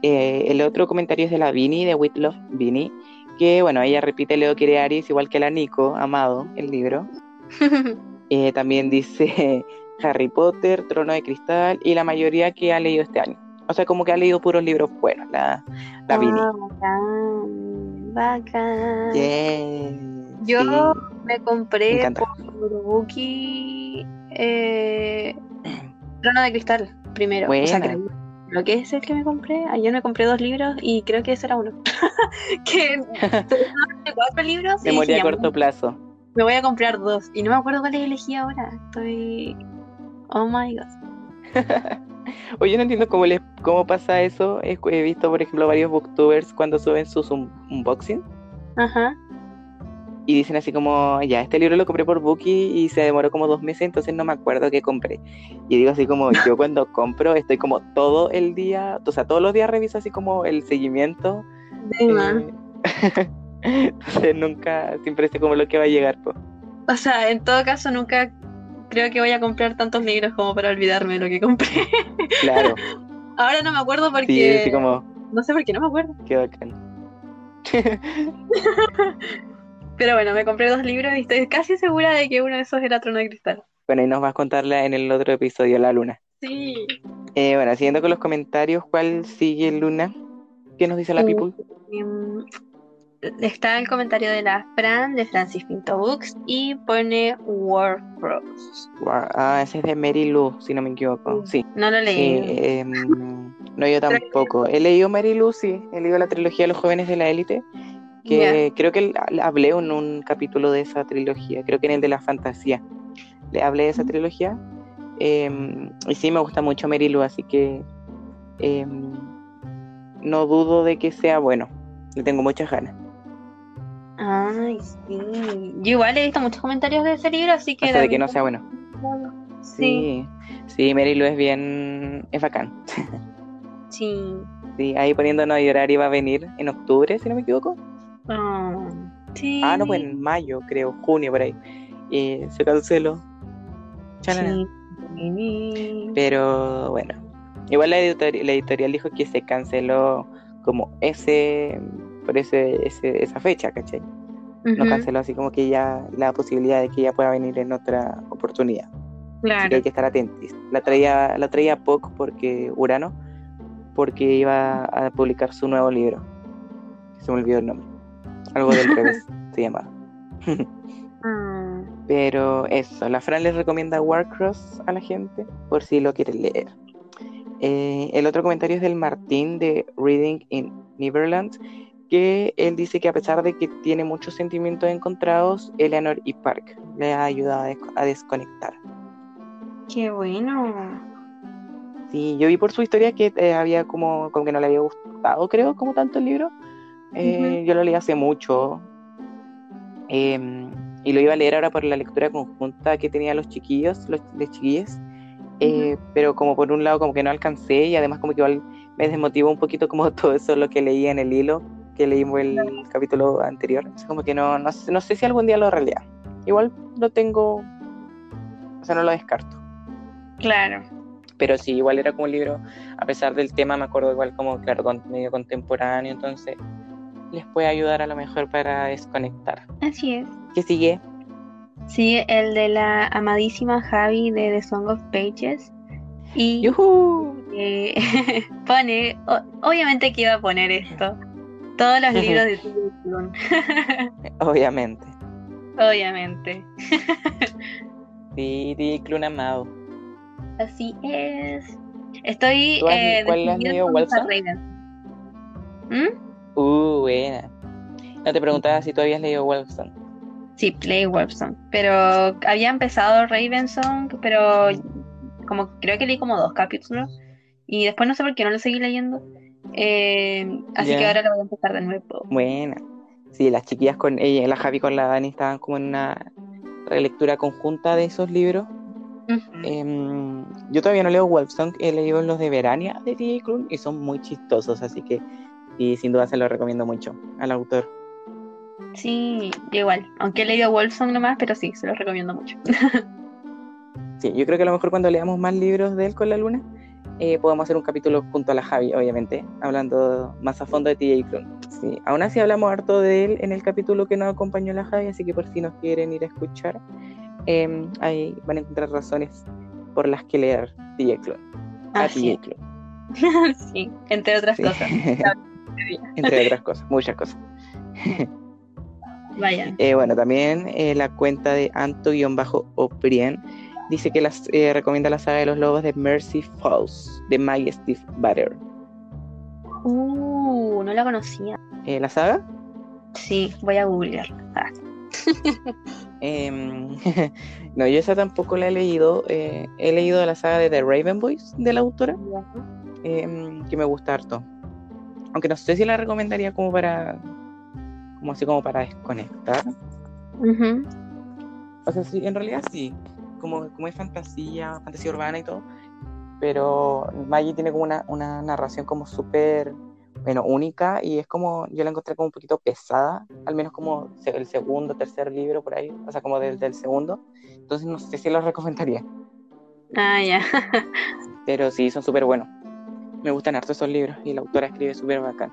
Eh, el otro comentario es de la Vini, de Whitlof Vini, que bueno, ella repite Leo quiere Aries, igual que la Nico, amado, el libro. Eh, también dice Harry Potter, Trono de Cristal y la mayoría que ha leído este año. O sea, como que ha leído puros libros buenos, la, la Vini. Ah, bacán, bacán. Yeah, Yo sí. me Me compré encanta. por Buki eh, Trono de Cristal primero. O sea, creo- lo que es el que me compré. Ayer me compré dos libros y creo que ese era uno. que cuatro libros Memoria a corto plazo. me voy a comprar dos. Y no me acuerdo cuál elegí ahora. Estoy. Oh my god. Oye, no entiendo cómo les, cómo pasa eso. He, he visto, por ejemplo, varios booktubers cuando suben sus un- unboxing Ajá. Y dicen así como, ya, este libro lo compré por Bookie y se demoró como dos meses, entonces no me acuerdo qué compré. Y digo así como, yo cuando compro estoy como todo el día, o sea, todos los días reviso así como el seguimiento. De más. eh, entonces nunca, siempre sé como lo que va a llegar. po. O sea, en todo caso, nunca creo que voy a comprar tantos libros como para olvidarme lo que compré. Claro, Ahora no me acuerdo sí, porque. así como, No sé por qué no me acuerdo. qué bacán. Pero bueno, me compré dos libros y estoy casi segura de que uno de esos era Trono de Cristal. Bueno, y nos vas a contarla en el otro episodio, La Luna. Sí. Eh, bueno, siguiendo con los comentarios, ¿cuál sigue Luna? ¿Qué nos dice la Mm. people? Em, Está el comentario de la Fran, de Francis Pinto Books, y pone. Guau, Ah, ese es de Mary Lou, si no me equivoco. Sí, No lo leí. em, no, yo tampoco. He leído Mary Lou, sí. He leído la trilogía de los jóvenes de la élite. Que creo que hablé en un capítulo de esa trilogía. Creo que en el de la fantasía. Le hablé de esa trilogía. em, y sí, me gusta mucho Mary Lou, así que em, no dudo de que sea bueno. Le tengo muchas ganas. Ay, sí. Yo igual he visto muchos comentarios de ese libro, así que. O sea, de que no sea bueno. Sí, Sí, sí, Mary Lou es bien. es bacán. sí. Sí, ahí poniéndonos a llorar iba a venir en octubre, si no me equivoco. Ah, sí. Ah, no, pues en mayo, creo, junio por ahí. Se canceló. Sí. Pero bueno, igual la editorial, la editorial dijo que se canceló como ese, por ese, ese- esa fecha, ¿cachai? No canceló así como que ya la posibilidad de que ella pueda venir en otra oportunidad. Así que Claro. hay que estar atentos. La traía, la traía POC porque Urano, porque iba a publicar su nuevo libro. Se me olvidó el nombre. Algo del revés se llamaba. Ah, Pero eso, la Fran les recomienda Warcross a la gente por si lo quieren leer. Eh, el otro comentario es del Martín de Reading in Neverland, que él dice que a pesar de que tiene muchos sentimientos encontrados, Eleanor y Park le ha ayudado a, des- a desconectar. qué bueno. Sí, yo vi por su historia que eh, había como, como que no le había gustado, creo, como tanto el libro, Eh, Yo lo leí hace mucho. em, y lo iba a leer ahora por la lectura conjunta que tenían los chiquillos, los, los chiquillos. Eh, pero como por un lado como que no alcancé y además como que igual me desmotivó un poquito como todo eso lo que leí en el hilo que leímos el capítulo anterior. Es como que no, no, sé- no sé si algún día lo realidad. Igual lo tengo, o sea, no lo descarto. Claro. Pero sí, igual era como un libro, a pesar del tema, me acuerdo igual como, claro, medio contemporáneo, entonces les puede ayudar a lo mejor para desconectar. Así es. ¿Qué sigue? Sí, el de la amadísima Javi de The Song of Pages. Y ¡Yujú! eh, pone, o- obviamente que iba a poner esto. Todos los libros de. Klune. Obviamente. Obviamente. Sí, sí, Clun amado. Así es. Estoy ¿Tú has- eh, cuál has leído, Walsa? ¿Mm? Uh, buena. No te preguntaba si tú habías leído Wolfson. Sí, leí Wolfson. Pero había empezado Ravensong, pero como creo que leí como dos capítulos. Y después no sé por qué no lo seguí leyendo. Eh, así que ahora lo voy a empezar de nuevo. Buena. Sí, las chiquillas con ella, la Javi con la Dani estaban como en una relectura conjunta de esos libros. Em, yo todavía no leo Wolfsong, he leído los de Verania de T.J. Klune y son muy chistosos, así que y sin duda se los recomiendo mucho al autor. Sí, igual. Aunque he leído Wolfson nomás, pero sí, se los recomiendo mucho. Sí, yo creo que a lo mejor cuando leamos más libros de él con la luna, eh, podemos hacer un capítulo junto a la Javi, obviamente, hablando más a fondo de T.J. Klune. Sí, aún así hablamos harto de él en el capítulo que nos acompañó la Javi, así que por si nos quieren ir a escuchar, em, ahí van a encontrar razones por las que leer T.J. Klune. A T.J. Klune. es. sí, entre otras Sí. cosas. Entre otras cosas, muchas cosas. Vayan. Eh, bueno, también eh, la cuenta de Anto-O'Brien dice que las, eh, recomienda la saga de los lobos de Mercy Falls de Maggie Steve Butter. Uh, no la conocía. ¿La saga? Sí, voy a googlearla. Ah, Em, no, yo esa tampoco la he leído. he leído la saga de The Raven Boys de la autora, em, que me gusta harto. Aunque no sé si la recomendaría como para, como así como para desconectar. Ujú. O sea, sí, en realidad sí. Como, como es fantasía, fantasía urbana y todo. Pero Maggie tiene como una, una narración como súper, bueno, única y es como, yo la encontré como un poquito pesada, al menos como el segundo, tercer libro por ahí, o sea, como desde el segundo. Entonces no sé si lo recomendaría. Ah, ya. Pero sí, son súper buenos. Me gustan harto esos libros y la autora escribe súper bacán.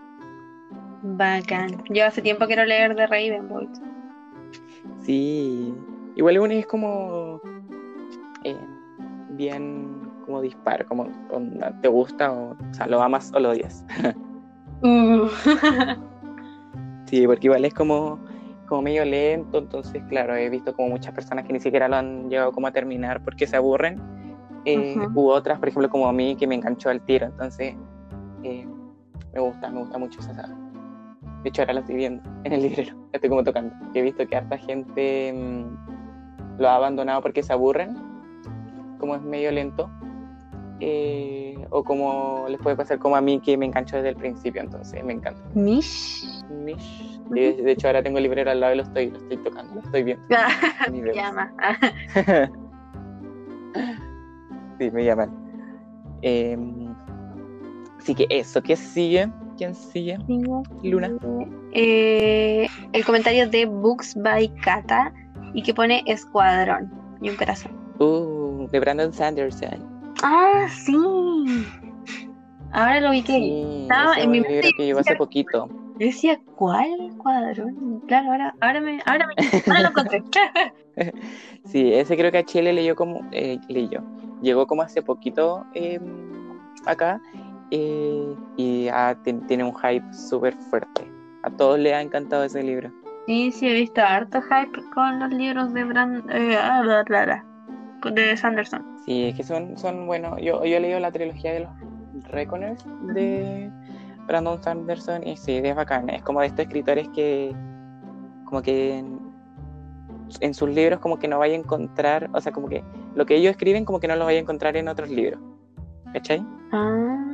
Bacán. Yo hace tiempo quiero leer de Ravenboy. Sí, igual uno es como eh, bien como disparo, como onda, te gusta o, o sea, lo amas o lo odias. Uh. Sí, porque igual es como, como medio lento, entonces claro, he visto como muchas personas que ni siquiera lo han llegado como a terminar porque se aburren. Eh, Ujú. U otras, por ejemplo, como a mí que me enganchó al tiro, entonces eh, me gusta, me gusta mucho esa saga. De hecho ahora la estoy viendo en el librero, la estoy como tocando. He visto que harta gente mm, lo ha abandonado porque se aburren, como es medio lento. eh, o como les puede pasar como a mí que me enganchó desde el principio, entonces me encanta. Mish. Mish. De, de hecho, ahora tengo el librero al lado y lo estoy, lo estoy tocando, lo estoy viendo. Llama. sí, me llaman. Eh, así que eso, ¿qué sigue? ¿Quién sigue? Luna. Eh, el comentario de Books by Kata y que pone escuadrón y un corazón. Uh, de Brandon Sanderson. Ah, sí. Ahora lo vi que Sí, estaba en mi libro mente que llegó hace poquito. yo decía, ¿cuál escuadrón? Claro, ahora, ahora me, ahora me, ahora lo encontré. Sí, ese creo que a Chile leyó como, eh, leyó, llegó como hace poquito eh, acá eh, y ah, ti- tiene un hype súper fuerte. A todos les ha encantado ese libro. Sí, sí, he visto harto hype con los libros de Brand, eh, ah, bla, bla, bla, de Sanderson. Sí, es que son, son buenos. Yo, yo he leído la trilogía de los Reckoners de Brandon Sanderson y sí, es bacán. Es como de estos escritores que como que en, sus libros como que no vaya a encontrar, o sea, como que lo que ellos escriben como que no lo vaya a encontrar en otros libros. ¿Cachai? Ah,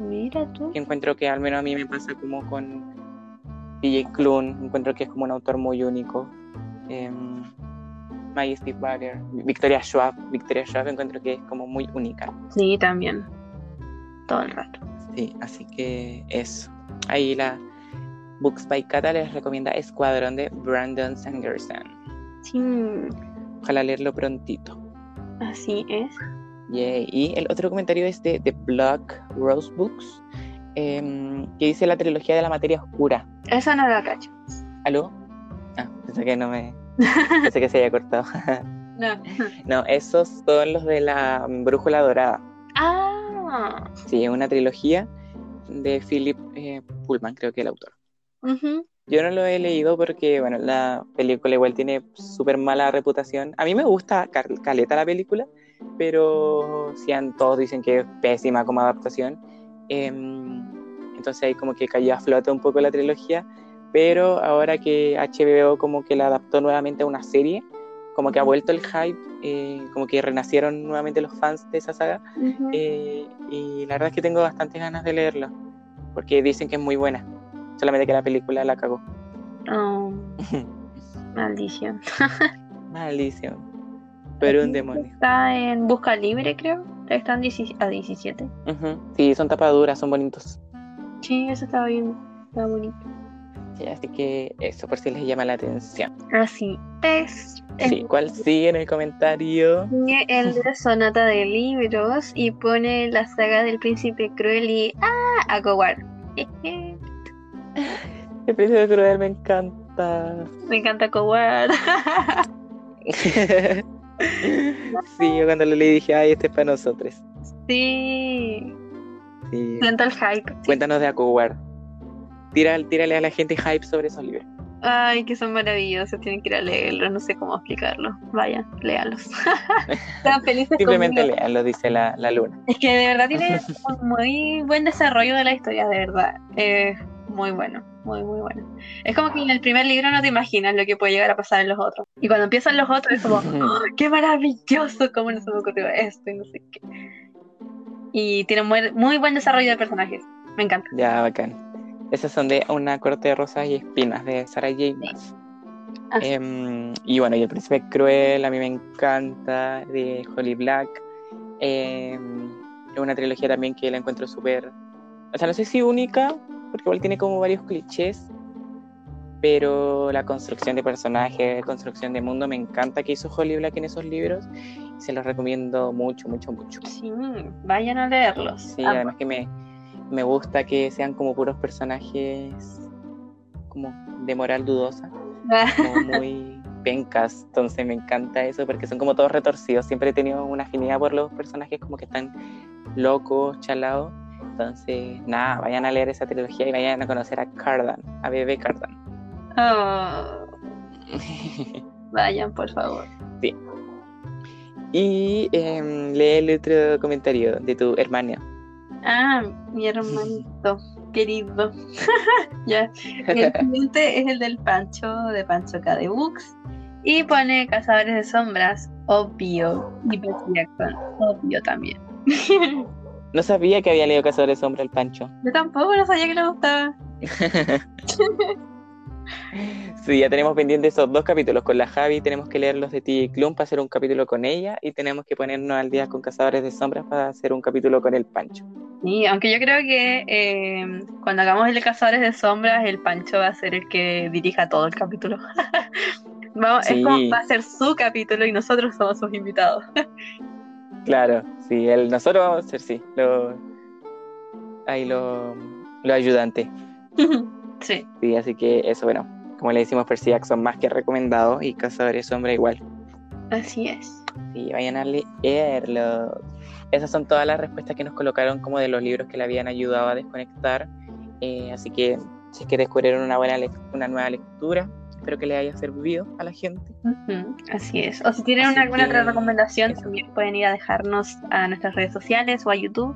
mira tú. Y encuentro que al menos a mí me pasa como con DJ Clun, encuentro que es como un autor muy único. Em, Maggie Steve Barker, Victoria Schwab, Victoria Schwab encuentro que es como muy única. Sí, también. Todo el rato. Sí, así que eso. Ahí la Books by Kata les recomienda Escuadrón de Brandon Sanderson. Sí, Ojalá leerlo prontito. así es. Y el otro comentario es de The Block Rose Books, em, que dice la trilogía de la materia oscura. Eso no lo cacho. ¿Aló? Ah, pensé que no me. Pensé que se había cortado. No. no, esos son los de la Brújula Dorada. Ah. Sí, es una trilogía de Philip eh, Pullman, creo que el autor. Ujú. Yo no lo he leído porque, bueno, la película igual tiene súper mala reputación. A mí me gusta caleta la película, pero si todos dicen que es pésima como adaptación. Em, entonces ahí como que cayó a flote un poco la trilogía. Pero ahora que HBO como que la adaptó nuevamente a una serie, como que ha vuelto el hype, eh, como que renacieron nuevamente los fans de esa saga. Eh, y la verdad es que tengo bastantes ganas de leerlo, porque dicen que es muy buena. Solamente que la película la cagó. Oh, maldición. Maldición. Pero un demonio. Está en Busca Libre, creo. Están 10 a 17. Ujú. Sí, son tapaduras, son bonitos. Sí, eso estaba viendo. Está bonito. Sí, así que eso, por si les llama la atención. Así es. Sí, ¿cuál sigue en el comentario? El de Sonata de Libros y pone la saga del Príncipe Cruel y ¡Ah! Akowar. Jeje. El príncipe cruel me encanta. Me encanta Akowar. sí, yo cuando lo leí dije, ay, este es para nosotros. sí. Sí. Siento el hype. Cuéntanos de Akowar. Tira, tírale a la gente hype sobre esos libros. Ay, que son maravillosos. Tienen que ir a leerlos. No sé cómo explicarlo. Vayan, léalos. Están felices Simplemente lo dice la, la luna. Es que de verdad tiene un muy buen desarrollo de la historia, de verdad. Es muy bueno, muy, muy bueno. Es como que en el primer libro no te imaginas lo que puede llegar a pasar en los otros. Y cuando empiezan los otros es como, ¡Oh, ¡qué maravilloso! ¿Cómo no se me ocurrió esto? Y no sé qué. Y tiene muy, muy buen desarrollo de personajes. Me encanta. Ya, bacán. Esas son de Una corte de rosas y espinas de Sarah J. Así. Em, y bueno, y El Príncipe Cruel, a mí me encanta, de Holly Black. Em, es una trilogía también que la encuentro súper. O sea, no sé si única, porque igual tiene como varios clichés, pero la construcción de personajes, construcción de mundo, me encanta que hizo Holly Black en esos libros. Y se los recomiendo mucho, mucho, mucho. Sí, vayan a leerlos. Sí, Ah, además que me, me gusta que sean como puros personajes como de moral dudosa, como muy pencas, entonces me encanta eso porque son como todos retorcidos, siempre he tenido una afinidad por los personajes como que están locos, chalados, entonces nada, vayan a leer esa trilogía y vayan a conocer a Cardan, a Bebé Cardan. oh, vayan, por favor. y em, lee el otro comentario de tu hermana. Ah, mi hermanito querido. ya. El siguiente es el del Pancho, de Pancho K de Books. Y pone Cazadores de Sombras, obvio. Y Percy Jackson, obvio también. No sabía que había leído Cazadores de Sombra el Pancho. Yo tampoco no sabía que le gustaba. Sí, ya tenemos pendientes esos dos capítulos. Con la Javi tenemos que leer los de T. Clum para hacer un capítulo con ella y tenemos que ponernos al día con Cazadores de Sombras para hacer un capítulo con el Pancho. Sí, aunque yo creo que eh, cuando hagamos el de Cazadores de Sombras, el Pancho va a ser el que dirija todo el capítulo. Vamos, Sí. Es como va a ser su capítulo y nosotros somos sus invitados. Claro, sí, el, nosotros vamos a ser, sí, lo, ahí lo, lo ayudante. sí. Sí, así que eso, bueno, como le decimos, Percy Jackson más que recomendado y Cazadores Sombra igual. Así es. Sí, vayan a leerlo. Esas son todas las respuestas que nos colocaron como de los libros que le habían ayudado a desconectar. Eh, así que si es que descubrieron una buena una nueva lectura, espero que les haya servido a la gente. Ujú, Así es. O si tienen Así alguna otra que recomendación, eso. también pueden ir a dejarnos a nuestras redes sociales o a YouTube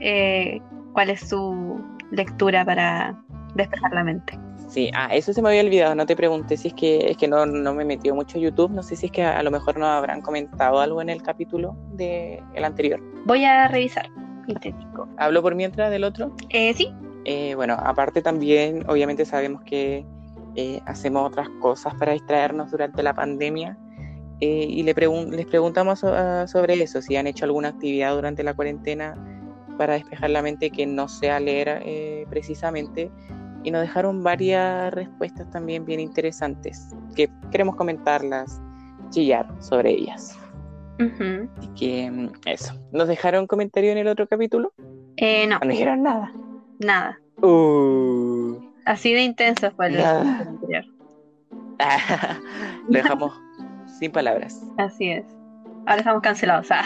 eh, cuál es su lectura para despejar la mente. Sí, ah, eso se me había olvidado, no te pregunté si es que es que no, no me metió mucho a YouTube, no sé si es que a, a lo mejor nos habrán comentado algo en el capítulo del el anterior. Voy a revisar digo. ¿Hablo por mientras del otro? Eh, sí, Eh, bueno, aparte también, obviamente sabemos que eh, hacemos otras cosas para distraernos durante la pandemia eh, y le les preguntamos sobre eso, si han hecho alguna actividad durante la cuarentena para despejar la mente que no sea leer precisamente y nos dejaron varias respuestas también bien interesantes que queremos comentarlas, chillar sobre ellas. Así que mm, eso. ¿Nos dejaron comentario en el otro capítulo? Eh, no. No dijeron nada. Nada. Uh, Así de intenso fue el anterior. Lo dejamos sin palabras. Así es. Ahora estamos cancelados. ¿ah?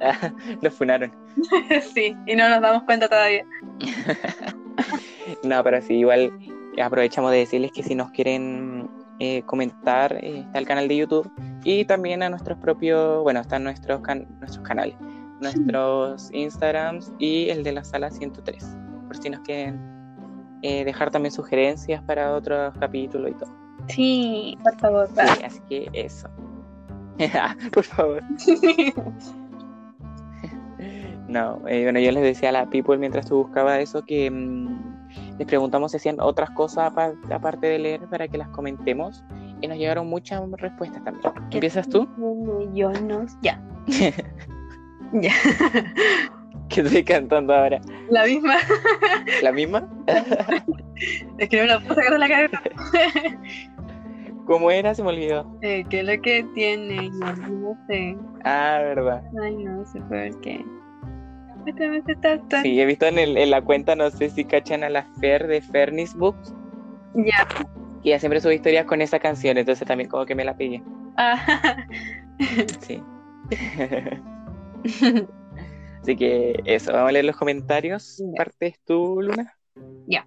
Los funaron. sí, y no nos damos cuenta todavía. no, pero sí, igual aprovechamos de decirles que si nos quieren eh, comentar, eh, está el canal de YouTube y también a nuestros propios, bueno, están nuestros, nuestros canales, nuestros Instagrams y el de la sala 103, por si nos quieren eh, dejar también sugerencias para otros capítulos y todo. Sí, por favor. Sí, así que eso. por favor. no, bueno, yo les decía a la people mientras tú buscabas eso que mm, les preguntamos si hacían otras cosas aparte de leer para que las comentemos y nos llegaron muchas respuestas también. ¿Empiezas tú? Yo no. Ya. ya. ¿Qué estoy cantando ahora? La misma. ¿La misma? es que no me la puedo sacar de la cabeza. ¿Cómo era? Se me olvidó. Eh, ¿Qué es lo que tiene? Yo no sé. Ah, verdad. Ay, no sé por qué. Sí, he visto en, el, en la cuenta, no sé si cachan a la Fer de Fernis Books. Ya. Y ella siempre sube historias con esa canción, entonces también como que me la pillé. Ah. Sí. Así que eso, vamos a leer los comentarios. ¿Partes tú, Luna? Ya.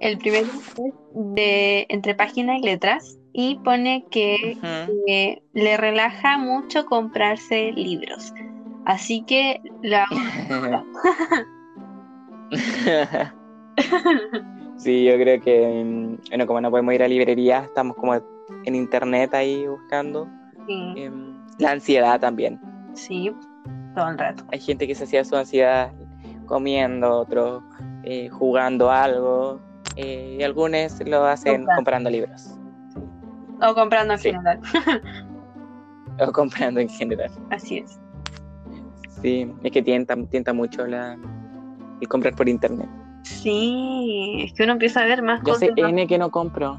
El primero es de entre páginas y letras y pone que le relaja mucho comprarse libros. Así que la... Sí, yo creo que, mm, bueno, como no podemos ir a librerías, estamos como en internet ahí buscando. Em, la ansiedad también. Sí, todo el rato. Hay gente que se hacía su ansiedad comiendo, otros eh, jugando algo, eh, y algunos lo hacen comprando libros. O comprando en general. o comprando en general. Así es. Sí, es que tienta, tienta mucho la, el comprar por internet. Sí, es que uno empieza a ver más Yo cosas. Yo sé N que no compro.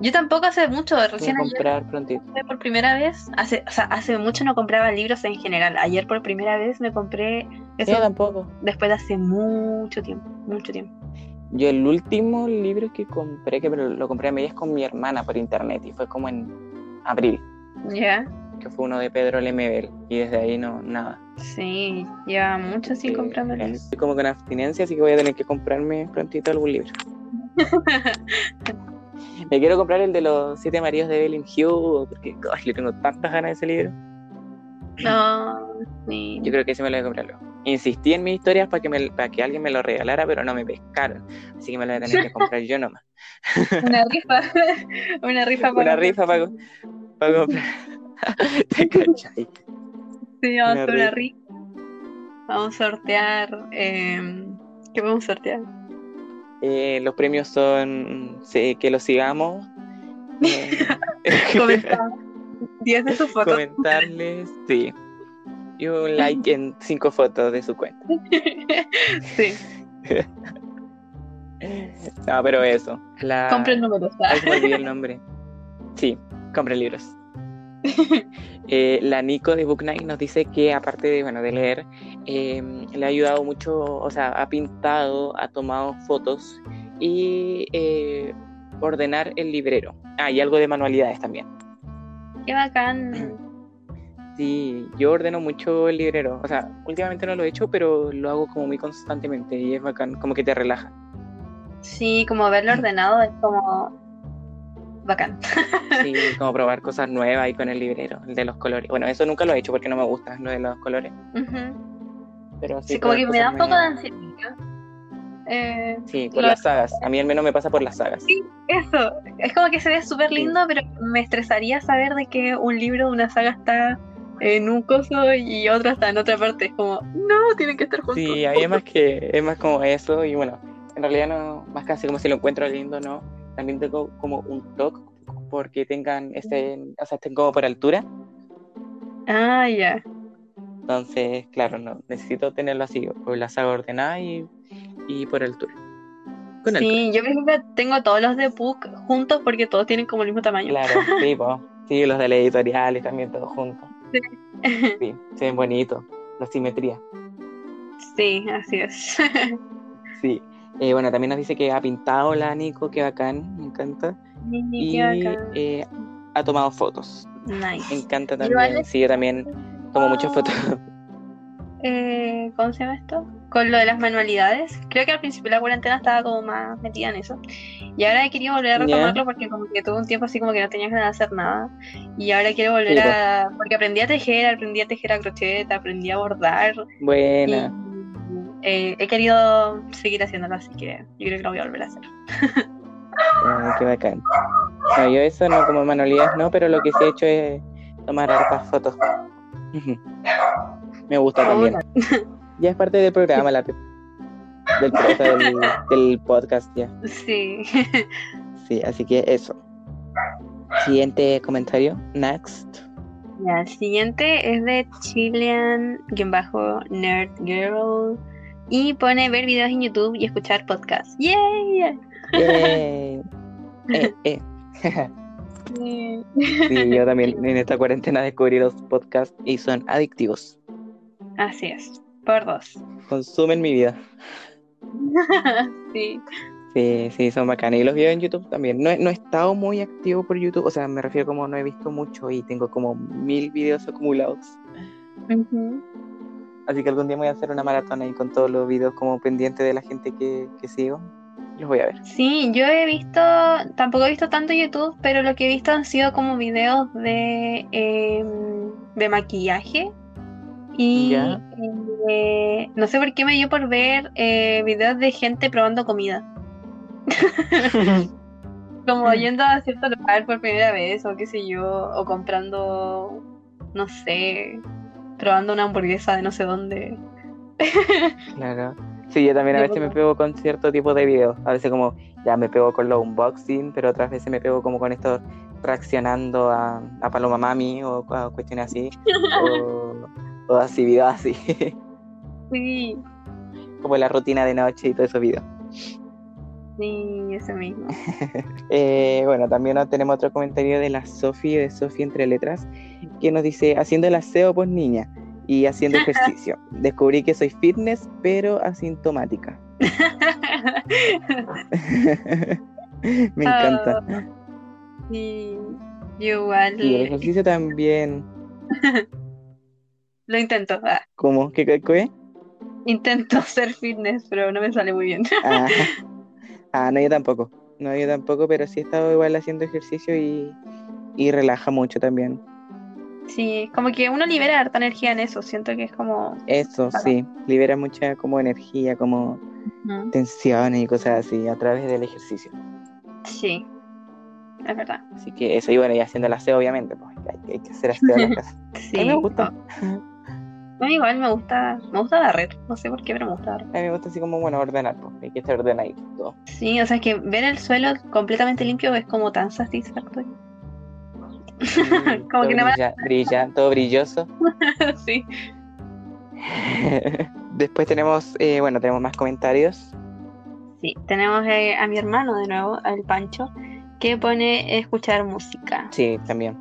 Yo tampoco hace mucho, recién Voy comprar prontito. por primera vez, hace, o sea, hace mucho no compraba libros en general. Ayer por primera vez me compré eso. Yo tampoco. Después de hace mucho tiempo, mucho tiempo. Yo el último libro que compré, que lo compré a medias con mi hermana por internet y fue como en abril. Ya. Que fue uno de Pedro Lemebel y desde ahí no, nada. Sí, ya mucho sin sí, comprarme. Estoy como con abstinencia, así que voy a tener que comprarme prontito algún libro. Me quiero comprar el de los siete maridos de Evelyn Hugh, porque le tengo tantas ganas de ese libro. No, sí. Yo creo que ese me lo voy a comprar luego. Insistí en mis historias para que, me, para que alguien me lo regalara, pero no me pescaron. Así que me lo voy a tener que comprar yo nomás. Una rifa. Una rifa para Una rifa para, para comprar. ¿Te cachai? Sí, vamos a hacer una rifa. Vamos a sortear. Eh, ¿Qué podemos sortear? Eh, los premios son que lo sigamos. Comentar 10 de sus fotos. Comentarles, sí. Y un like en 5 fotos de su cuenta. sí. no, pero eso. La... Compre el número. me el nombre. Sí, compre libros. Eh, la Nico de Book Night nos dice que aparte de, bueno, de leer, eh, le ha ayudado mucho, o sea, ha pintado, ha tomado fotos y eh, ordenar el librero. Ah, y algo de manualidades también. Qué bacán. Sí, yo ordeno mucho el librero. O sea, últimamente no lo he hecho, pero lo hago como muy constantemente y es bacán, como que te relaja. Sí, como verlo ordenado es como bacán. Sí, como probar cosas nuevas ahí con el librero, el de los colores. Bueno, eso nunca lo he hecho porque no me gusta lo de los colores. Pero sí, sí como que me da un poco de ansiedad. Eh, sí, por las sagas. A mí al menos me pasa por las sagas. Sí, eso. Es como que se ve súper lindo, pero me estresaría saber de que un libro de una saga está en un coso y otro está en otra parte. Es como, no, tienen que estar juntos. Sí, ahí es más que, es más como eso, y bueno, en realidad no, más casi como si lo encuentro lindo, ¿no? También tengo como un toque porque tengan este, o sea, estén como por altura. Ah, ya. Entonces, claro, no, necesito tenerlo así, pues las hago ordenadas y, y por altura. Con sí, yo creo que tengo todos los de Puck juntos porque todos tienen como el mismo tamaño. Claro, sí, sí, los de la editorial y también todos juntos. Sí. sí, se ven bonitos, la simetría. Sí, así es. sí, eh, bueno, también nos dice que ha pintado la Nico, qué bacán, me encanta. y eh, ha tomado fotos. Nice. Me encanta también, sí, yo también tomo muchas fotos. Eh, ¿Cómo se llama esto? Con lo de las manualidades. Creo que al principio de la cuarentena estaba como más metida en eso. Y ahora he querido volver a retomarlo porque como que tuve un tiempo así como que no tenía ganas de hacer nada. Y ahora quiero volver a... Porque aprendí a tejer, aprendí a tejer a crochet, aprendí a bordar. Buena. Eh, he querido seguir haciéndolo, así que yo creo que lo voy a volver a hacer. qué bacán. No, yo eso no, como manualidades no, pero lo que sí he hecho es tomar hartas fotos. Me gusta también. Ya es parte del programa, la del, del, del podcast ya. Sí. Sí, así que eso. Siguiente comentario. Next. Ya, el siguiente es de Chilean-Nerd Girl y pone ver videos en YouTube y escuchar podcasts. ¡Yay! ¡Yay! eh, eh. sí, yo también en esta cuarentena descubrí los podcasts y son adictivos. Así es, por dos. Consumen mi vida. sí. Sí, sí, son bacanas. Y los videos en YouTube también. No, no he estado muy activo por YouTube, o sea, me refiero como no he visto mucho y tengo como mil videos acumulados. Así que algún día voy a hacer una maratón ahí con todos los videos como pendiente de la gente que, que sigo. Los voy a ver. Sí, yo he visto, tampoco he visto tanto YouTube, pero lo que he visto han sido como videos de, em, de maquillaje y eh, no sé por qué me dio por ver eh, videos de gente probando comida. Como yendo a cierto lugar por primera vez, o qué sé yo, o comprando, no sé, probando una hamburguesa de no sé dónde. claro. Sí, yo también a veces me pego con cierto tipo de videos. A veces como ya me pego con los unboxing, pero otras veces me pego como con esto reaccionando a, a Paloma Mami o a cuestiones así. o, o así, videos así. Sí. Como la rutina de noche y todo esos videos. Sí, ese mismo. eh, bueno, también tenemos otro comentario de la Sofi, de Sofi entre letras, que nos dice, haciendo el aseo pues niña y haciendo ejercicio. Descubrí que soy fitness, pero asintomática. Me encanta. Uh, sí, igual. Y el ejercicio también. Lo intento. Ah. ¿Cómo? ¿Qué, qué, Intento ser fitness, pero no me sale muy bien. Ah. Ah, no, yo tampoco. No, yo tampoco, pero sí he estado igual haciendo ejercicio y, y relaja mucho también. Sí, como que uno libera harta energía en eso, siento que es como... Eso, sí, libera mucha como energía, como tensiones y cosas así a través del ejercicio. Sí, es verdad. Así que eso, y bueno, y haciendo la aseo, obviamente, pues hay, que hacer aseo en la casa. sí. A mí me gusta. A mí igual me gusta, me gusta barrer, no sé por qué, pero me gusta barrer. A mí me gusta así como, bueno, ordenar, pues, hay que estar ordenadito todo. Sí, o sea, es que ver el suelo completamente limpio es como tan satisfactorio. como que no brilla, brilla, todo brilloso. sí. Después tenemos, eh, bueno, tenemos más comentarios. Sí, tenemos eh, a mi hermano de nuevo, al Pancho, que pone escuchar música. Sí, también.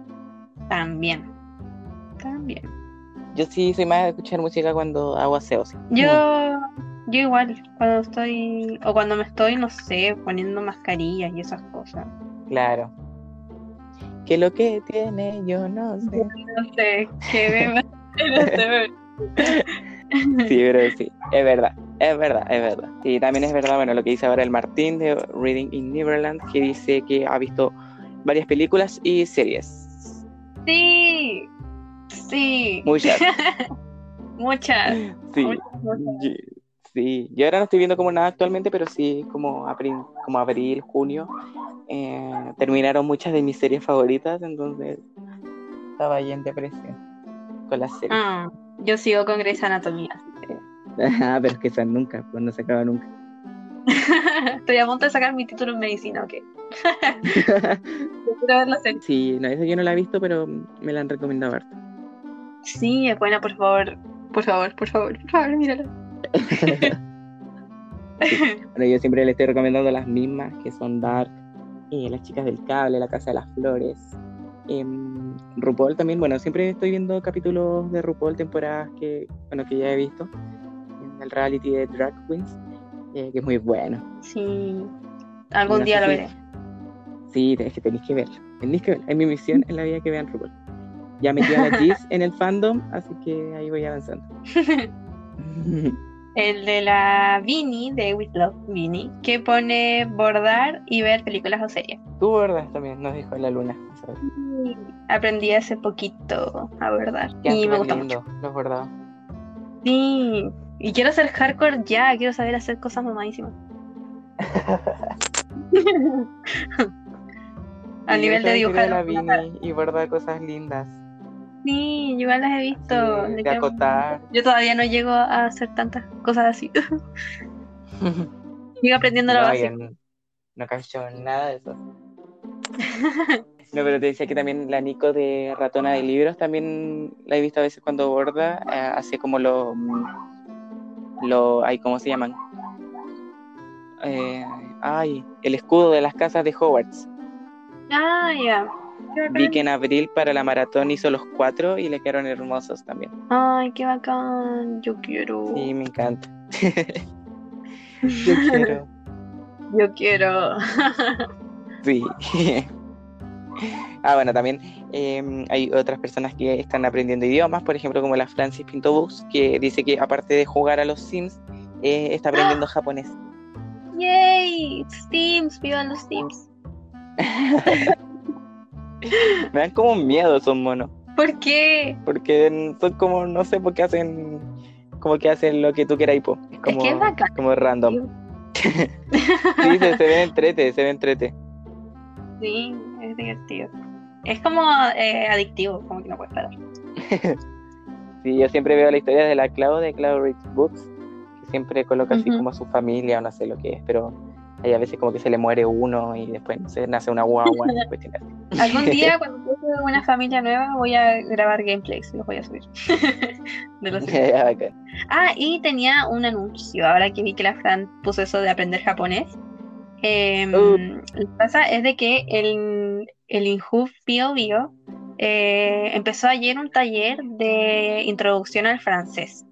También. También. Yo sí soy más de escuchar música cuando hago aseo. Sí. Yo, yo igual, cuando estoy, o cuando me estoy, no sé, poniendo mascarillas y esas cosas. Claro. Que lo que tiene, yo no sé. no sé, que me... Sí, pero sí, es verdad, es verdad, es verdad. Y también es verdad, bueno, lo que dice ahora el Martín de Reading in Neverland, que dice que ha visto varias películas y series. Sí, sí. Muchas. muchas. Sí. Sí, yo ahora no estoy viendo como nada actualmente, pero sí como abril, como abril junio, eh, terminaron muchas de mis series favoritas, entonces estaba ahí en depresión. con las series. Ah, yo sigo con Grey's Anatomía. Ah, pero es que esa nunca, pues no se acaba nunca. Estoy a punto de sacar mi título en medicina, ok. Sí, no, esa yo no la he visto, pero me la han recomendado harto. Sí, es buena, por favor. Por favor, por favor, por favor, mírala. Bueno, yo siempre le estoy recomendando las mismas, que son Dark, eh, Las Chicas del Cable, La Casa de las Flores. em, RuPaul también, bueno, siempre estoy viendo capítulos de RuPaul, temporadas que, bueno, que ya he visto, en el reality de Drag Queens, eh, que es muy bueno. Sí. Algún No día lo si- veré. Sí, es que tenéis que verlo. Tenéis que verlo. Es mi misión en la vida que vean RuPaul. Ya metí a la Giz en el fandom, así que ahí voy avanzando. El de la Vini, de With Love Vini, que pone bordar y ver películas o series. Tú, ¿verdad? También nos dijo la luna. ¿sabes? Aprendí hace poquito a bordar y me gusta mucho. los bordados. Sí, y quiero ser hardcore ya, quiero saber hacer cosas mamadísimas. A nivel de dibujar. la Vini y borda cosas lindas. Sí, igual las he visto. Sí, de acotar. Yo todavía no llego a hacer tantas cosas así. Sigo aprendiendo No, básico. yo no, no nada de eso. No, pero te decía que también la Nico de Ratona de Libros también la he visto a veces cuando borda, eh, hace como lo, lo, ay, ¿cómo se llaman? Eh, ay, el escudo de las casas de Hogwarts. Ah, ya. Bacán. Vi que en abril para la maratón hizo los cuatro y le quedaron hermosos también. Ay, qué bacán. Yo quiero. Sí, me encanta. Yo quiero. Yo quiero. Sí. ah, bueno, también eh, hay otras personas que están aprendiendo idiomas, por ejemplo, como la Francis Pinto Books, que dice que aparte de jugar a los Sims, eh, está aprendiendo japonés. ¡Yay! Steams, vivan los Steams. Me dan como miedo esos monos, ¿Por qué? porque son como, no sé por qué hacen, como que hacen lo que tú quieras, po. Es como, que es bacán. como random. Sí, se, se ven entrete, se ven entrete. Sí, es divertido. Es como eh, adictivo, como que no puedes parar. Sí, yo siempre veo la historia de la Clau de Cloud Rich Books, que siempre coloca así como a su familia o no sé lo que es, pero hay a veces como que se le muere uno y después no sé, nace una guagua. y. Algún día, cuando tenga una familia nueva, voy a grabar gameplays y los voy a subir. De los. Ah, y tenía un anuncio, ahora que vi que la Fran puso eso de aprender japonés. Em, Uh. Lo que pasa es de que el, el Inhoof Bio Bio eh, empezó ayer un taller de introducción al francés.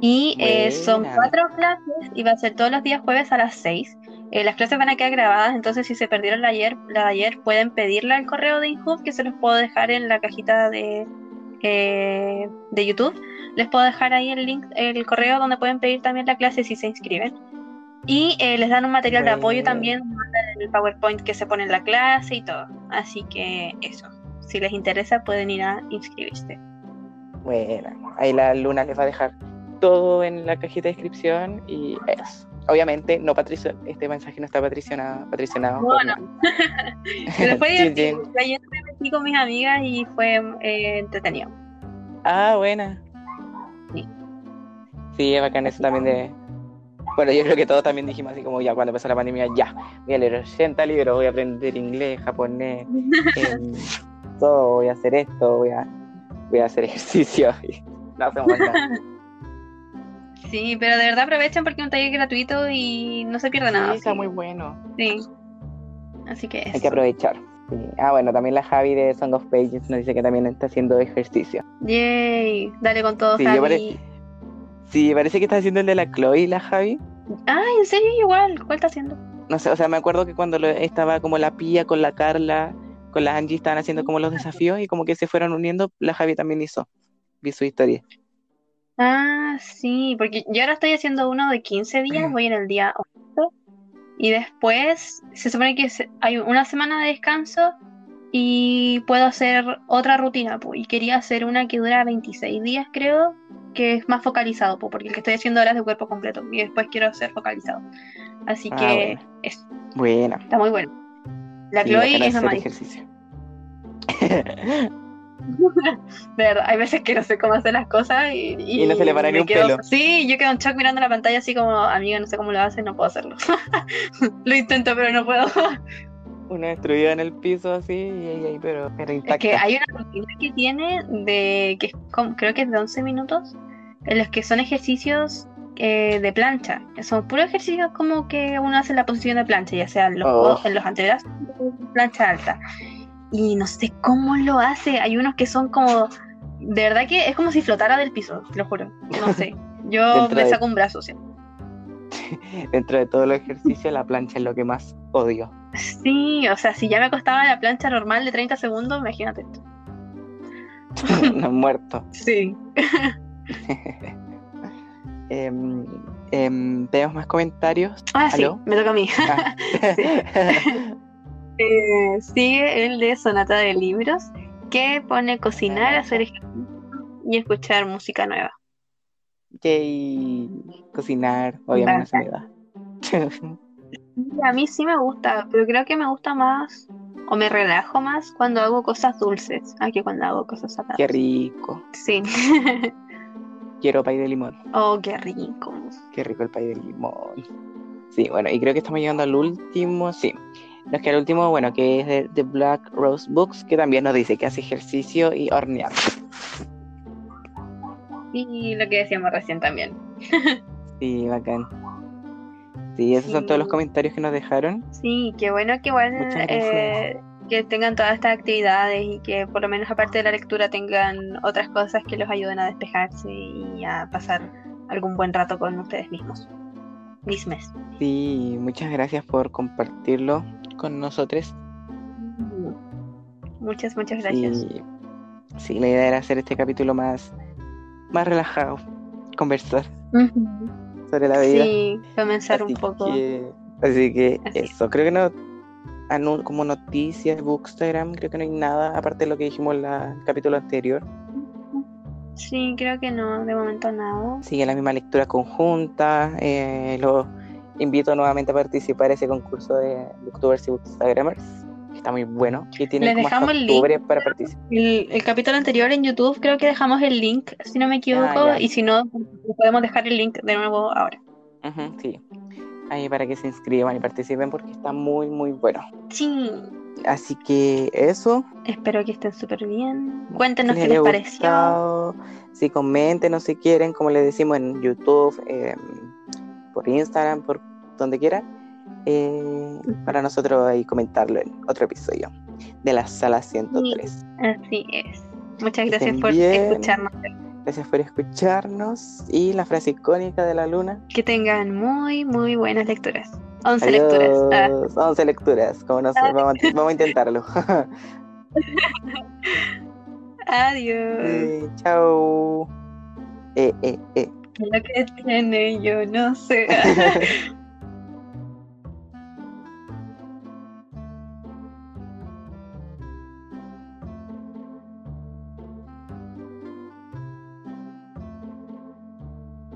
Y eh, son cuatro clases y va a ser todos los días jueves a las seis. Eh, las clases van a quedar grabadas, entonces si se perdieron la ayer, la de ayer pueden pedirla al correo de Inhoof, que se los puedo dejar en la cajita de, eh, de YouTube. Les puedo dejar ahí el link, el correo donde pueden pedir también la clase si se inscriben. Y eh, les dan un material de apoyo Bueno. también, mandan el PowerPoint que se pone en la clase y todo. Así que eso, si les interesa pueden ir a inscribirse. Bueno, ahí la Luna les va a dejar todo en la cajita de descripción y eso. Obviamente, no patricio, este mensaje no está patricionado. patricionado No, por no. nada. Pero fue divertido. Ayer me metí con mis amigas y fue eh, entretenido. Ah, buena. Sí. Sí, es bacán eso también de... Bueno, yo creo que todos también dijimos así como ya cuando empezó la pandemia, ya, voy a leer 80 libros, voy a aprender inglés, japonés, em, todo, voy a hacer esto, voy a, voy a hacer ejercicio. y no hacemos nada. Sí, pero de verdad aprovechen porque es un taller gratuito y no se pierde nada. Sí, está sí. muy bueno. Sí. Así que Hay que eso. aprovechar. Sí. Ah, bueno, también la Javi de Song of Pages nos dice que también está haciendo ejercicio. Yay, dale con todo, Sí, Javi. pare- Sí, parece que está haciendo el de la Chloe, la Javi. Ay, en serio, igual, ¿cuál está haciendo? No sé, o sea, me acuerdo que cuando lo- estaba como la Pía con la Carla, con la Angie, estaban haciendo como los desafíos y como que se fueron uniendo, la Javi también hizo. Vi su historia. Ah, sí, porque yo ahora estoy haciendo uno de 15 días, voy en el día 8 y después se supone que hay una semana de descanso y puedo hacer otra rutina, po, y quería hacer una que dura 26 días, creo, que es más focalizado, po, porque el que estoy haciendo ahora es de cuerpo completo y después quiero hacer focalizado. Así Ah, que bueno. eso, Buena. está muy bueno. La Sí, Chloe es nomás. ejercicio. De verdad, hay veces que no sé cómo hacer las cosas y, Y no se le para ni un quedo- pelo. Sí, yo quedo en shock mirando la pantalla así como, amiga, no sé cómo lo haces, no puedo hacerlo. lo intento, pero no puedo. Una destruida en el piso así, y ahí, pero, pero Es intacta. que hay una rutina que tiene de que es como- creo que es de 11 minutos, en los que son ejercicios eh, de plancha. Son puros ejercicios como que uno hace en la posición de plancha, ya sea en los, Oh. codos- en los antebrazos, plancha alta. Y no sé cómo lo hace. Hay unos que son como. De verdad que es como si flotara del piso, te lo juro. No sé. Yo me de- saco un brazo, sí. Dentro de todos los ejercicios, la plancha es lo que más odio. Sí, o sea, si ya me costaba la plancha normal de 30 segundos, imagínate esto. no muerto. Sí. ¿Tenemos más comentarios? Ah, sí, me toca a mí. Ah. Eh, sigue el de Sonata de Libros, que pone cocinar, hacer ejercicio y escuchar música nueva. Yay, cocinar, obviamente no se A mí sí me gusta, pero creo que me gusta más o me relajo más cuando hago cosas dulces a que cuando hago cosas saladas. Qué rico. Sí. Quiero pay de limón. oh, qué rico. Qué rico el pay de limón. Sí, bueno, y creo que estamos llegando al último, sí. Nos queda el último, bueno, que es de The Black Rose Books, que también nos dice que hace ejercicio y hornear. Y lo que decíamos recién también. Sí, bacán. Sí, esos son todos los comentarios que nos dejaron. Sí, qué bueno que igual eh, que tengan todas estas actividades y que por lo menos aparte de la lectura tengan otras cosas que los ayuden a despejarse y a pasar algún buen rato con ustedes mismos. Mismes. Sí, muchas gracias por compartirlo con nosotros. Muchas, muchas gracias. Sí, sí, la idea era hacer este capítulo más, más relajado, conversar sobre la vida. Sí, comenzar así un poco. Que, así que Así eso, creo que no, anu- como noticias Bookstagram, creo que no hay nada, aparte de lo que dijimos en la- el capítulo anterior. Sí, creo que no, de momento nada. Sigue la misma lectura conjunta, eh, los invito nuevamente a participar en ese concurso de Booktubers y Bookstagramers, está muy bueno, y tienen Les como hasta el link. octubre para participar. El, el capítulo anterior en YouTube creo que dejamos el link, si no me equivoco, Ah, y si no, podemos dejar el link de nuevo ahora. Sí, ahí para que se inscriban y participen porque está muy, muy bueno. Sí, Así que eso, espero que estén súper bien. Cuéntenos les qué les pareció. Si comenten o si quieren, como les decimos en YouTube, eh, por Instagram, por donde quieran, eh, para nosotros ahí comentarlo en otro episodio de la sala 103. Así es. Muchas gracias por bien. escucharnos. Gracias por escucharnos y la frase icónica de la luna. Que tengan muy, muy buenas lecturas. 11 lecturas. Ah, Adiós. 11 lecturas, como no sé, vamos, a- vamos a intentarlo. adiós. Eh, chao. Eh, eh, eh. Lo que tiene yo no sé.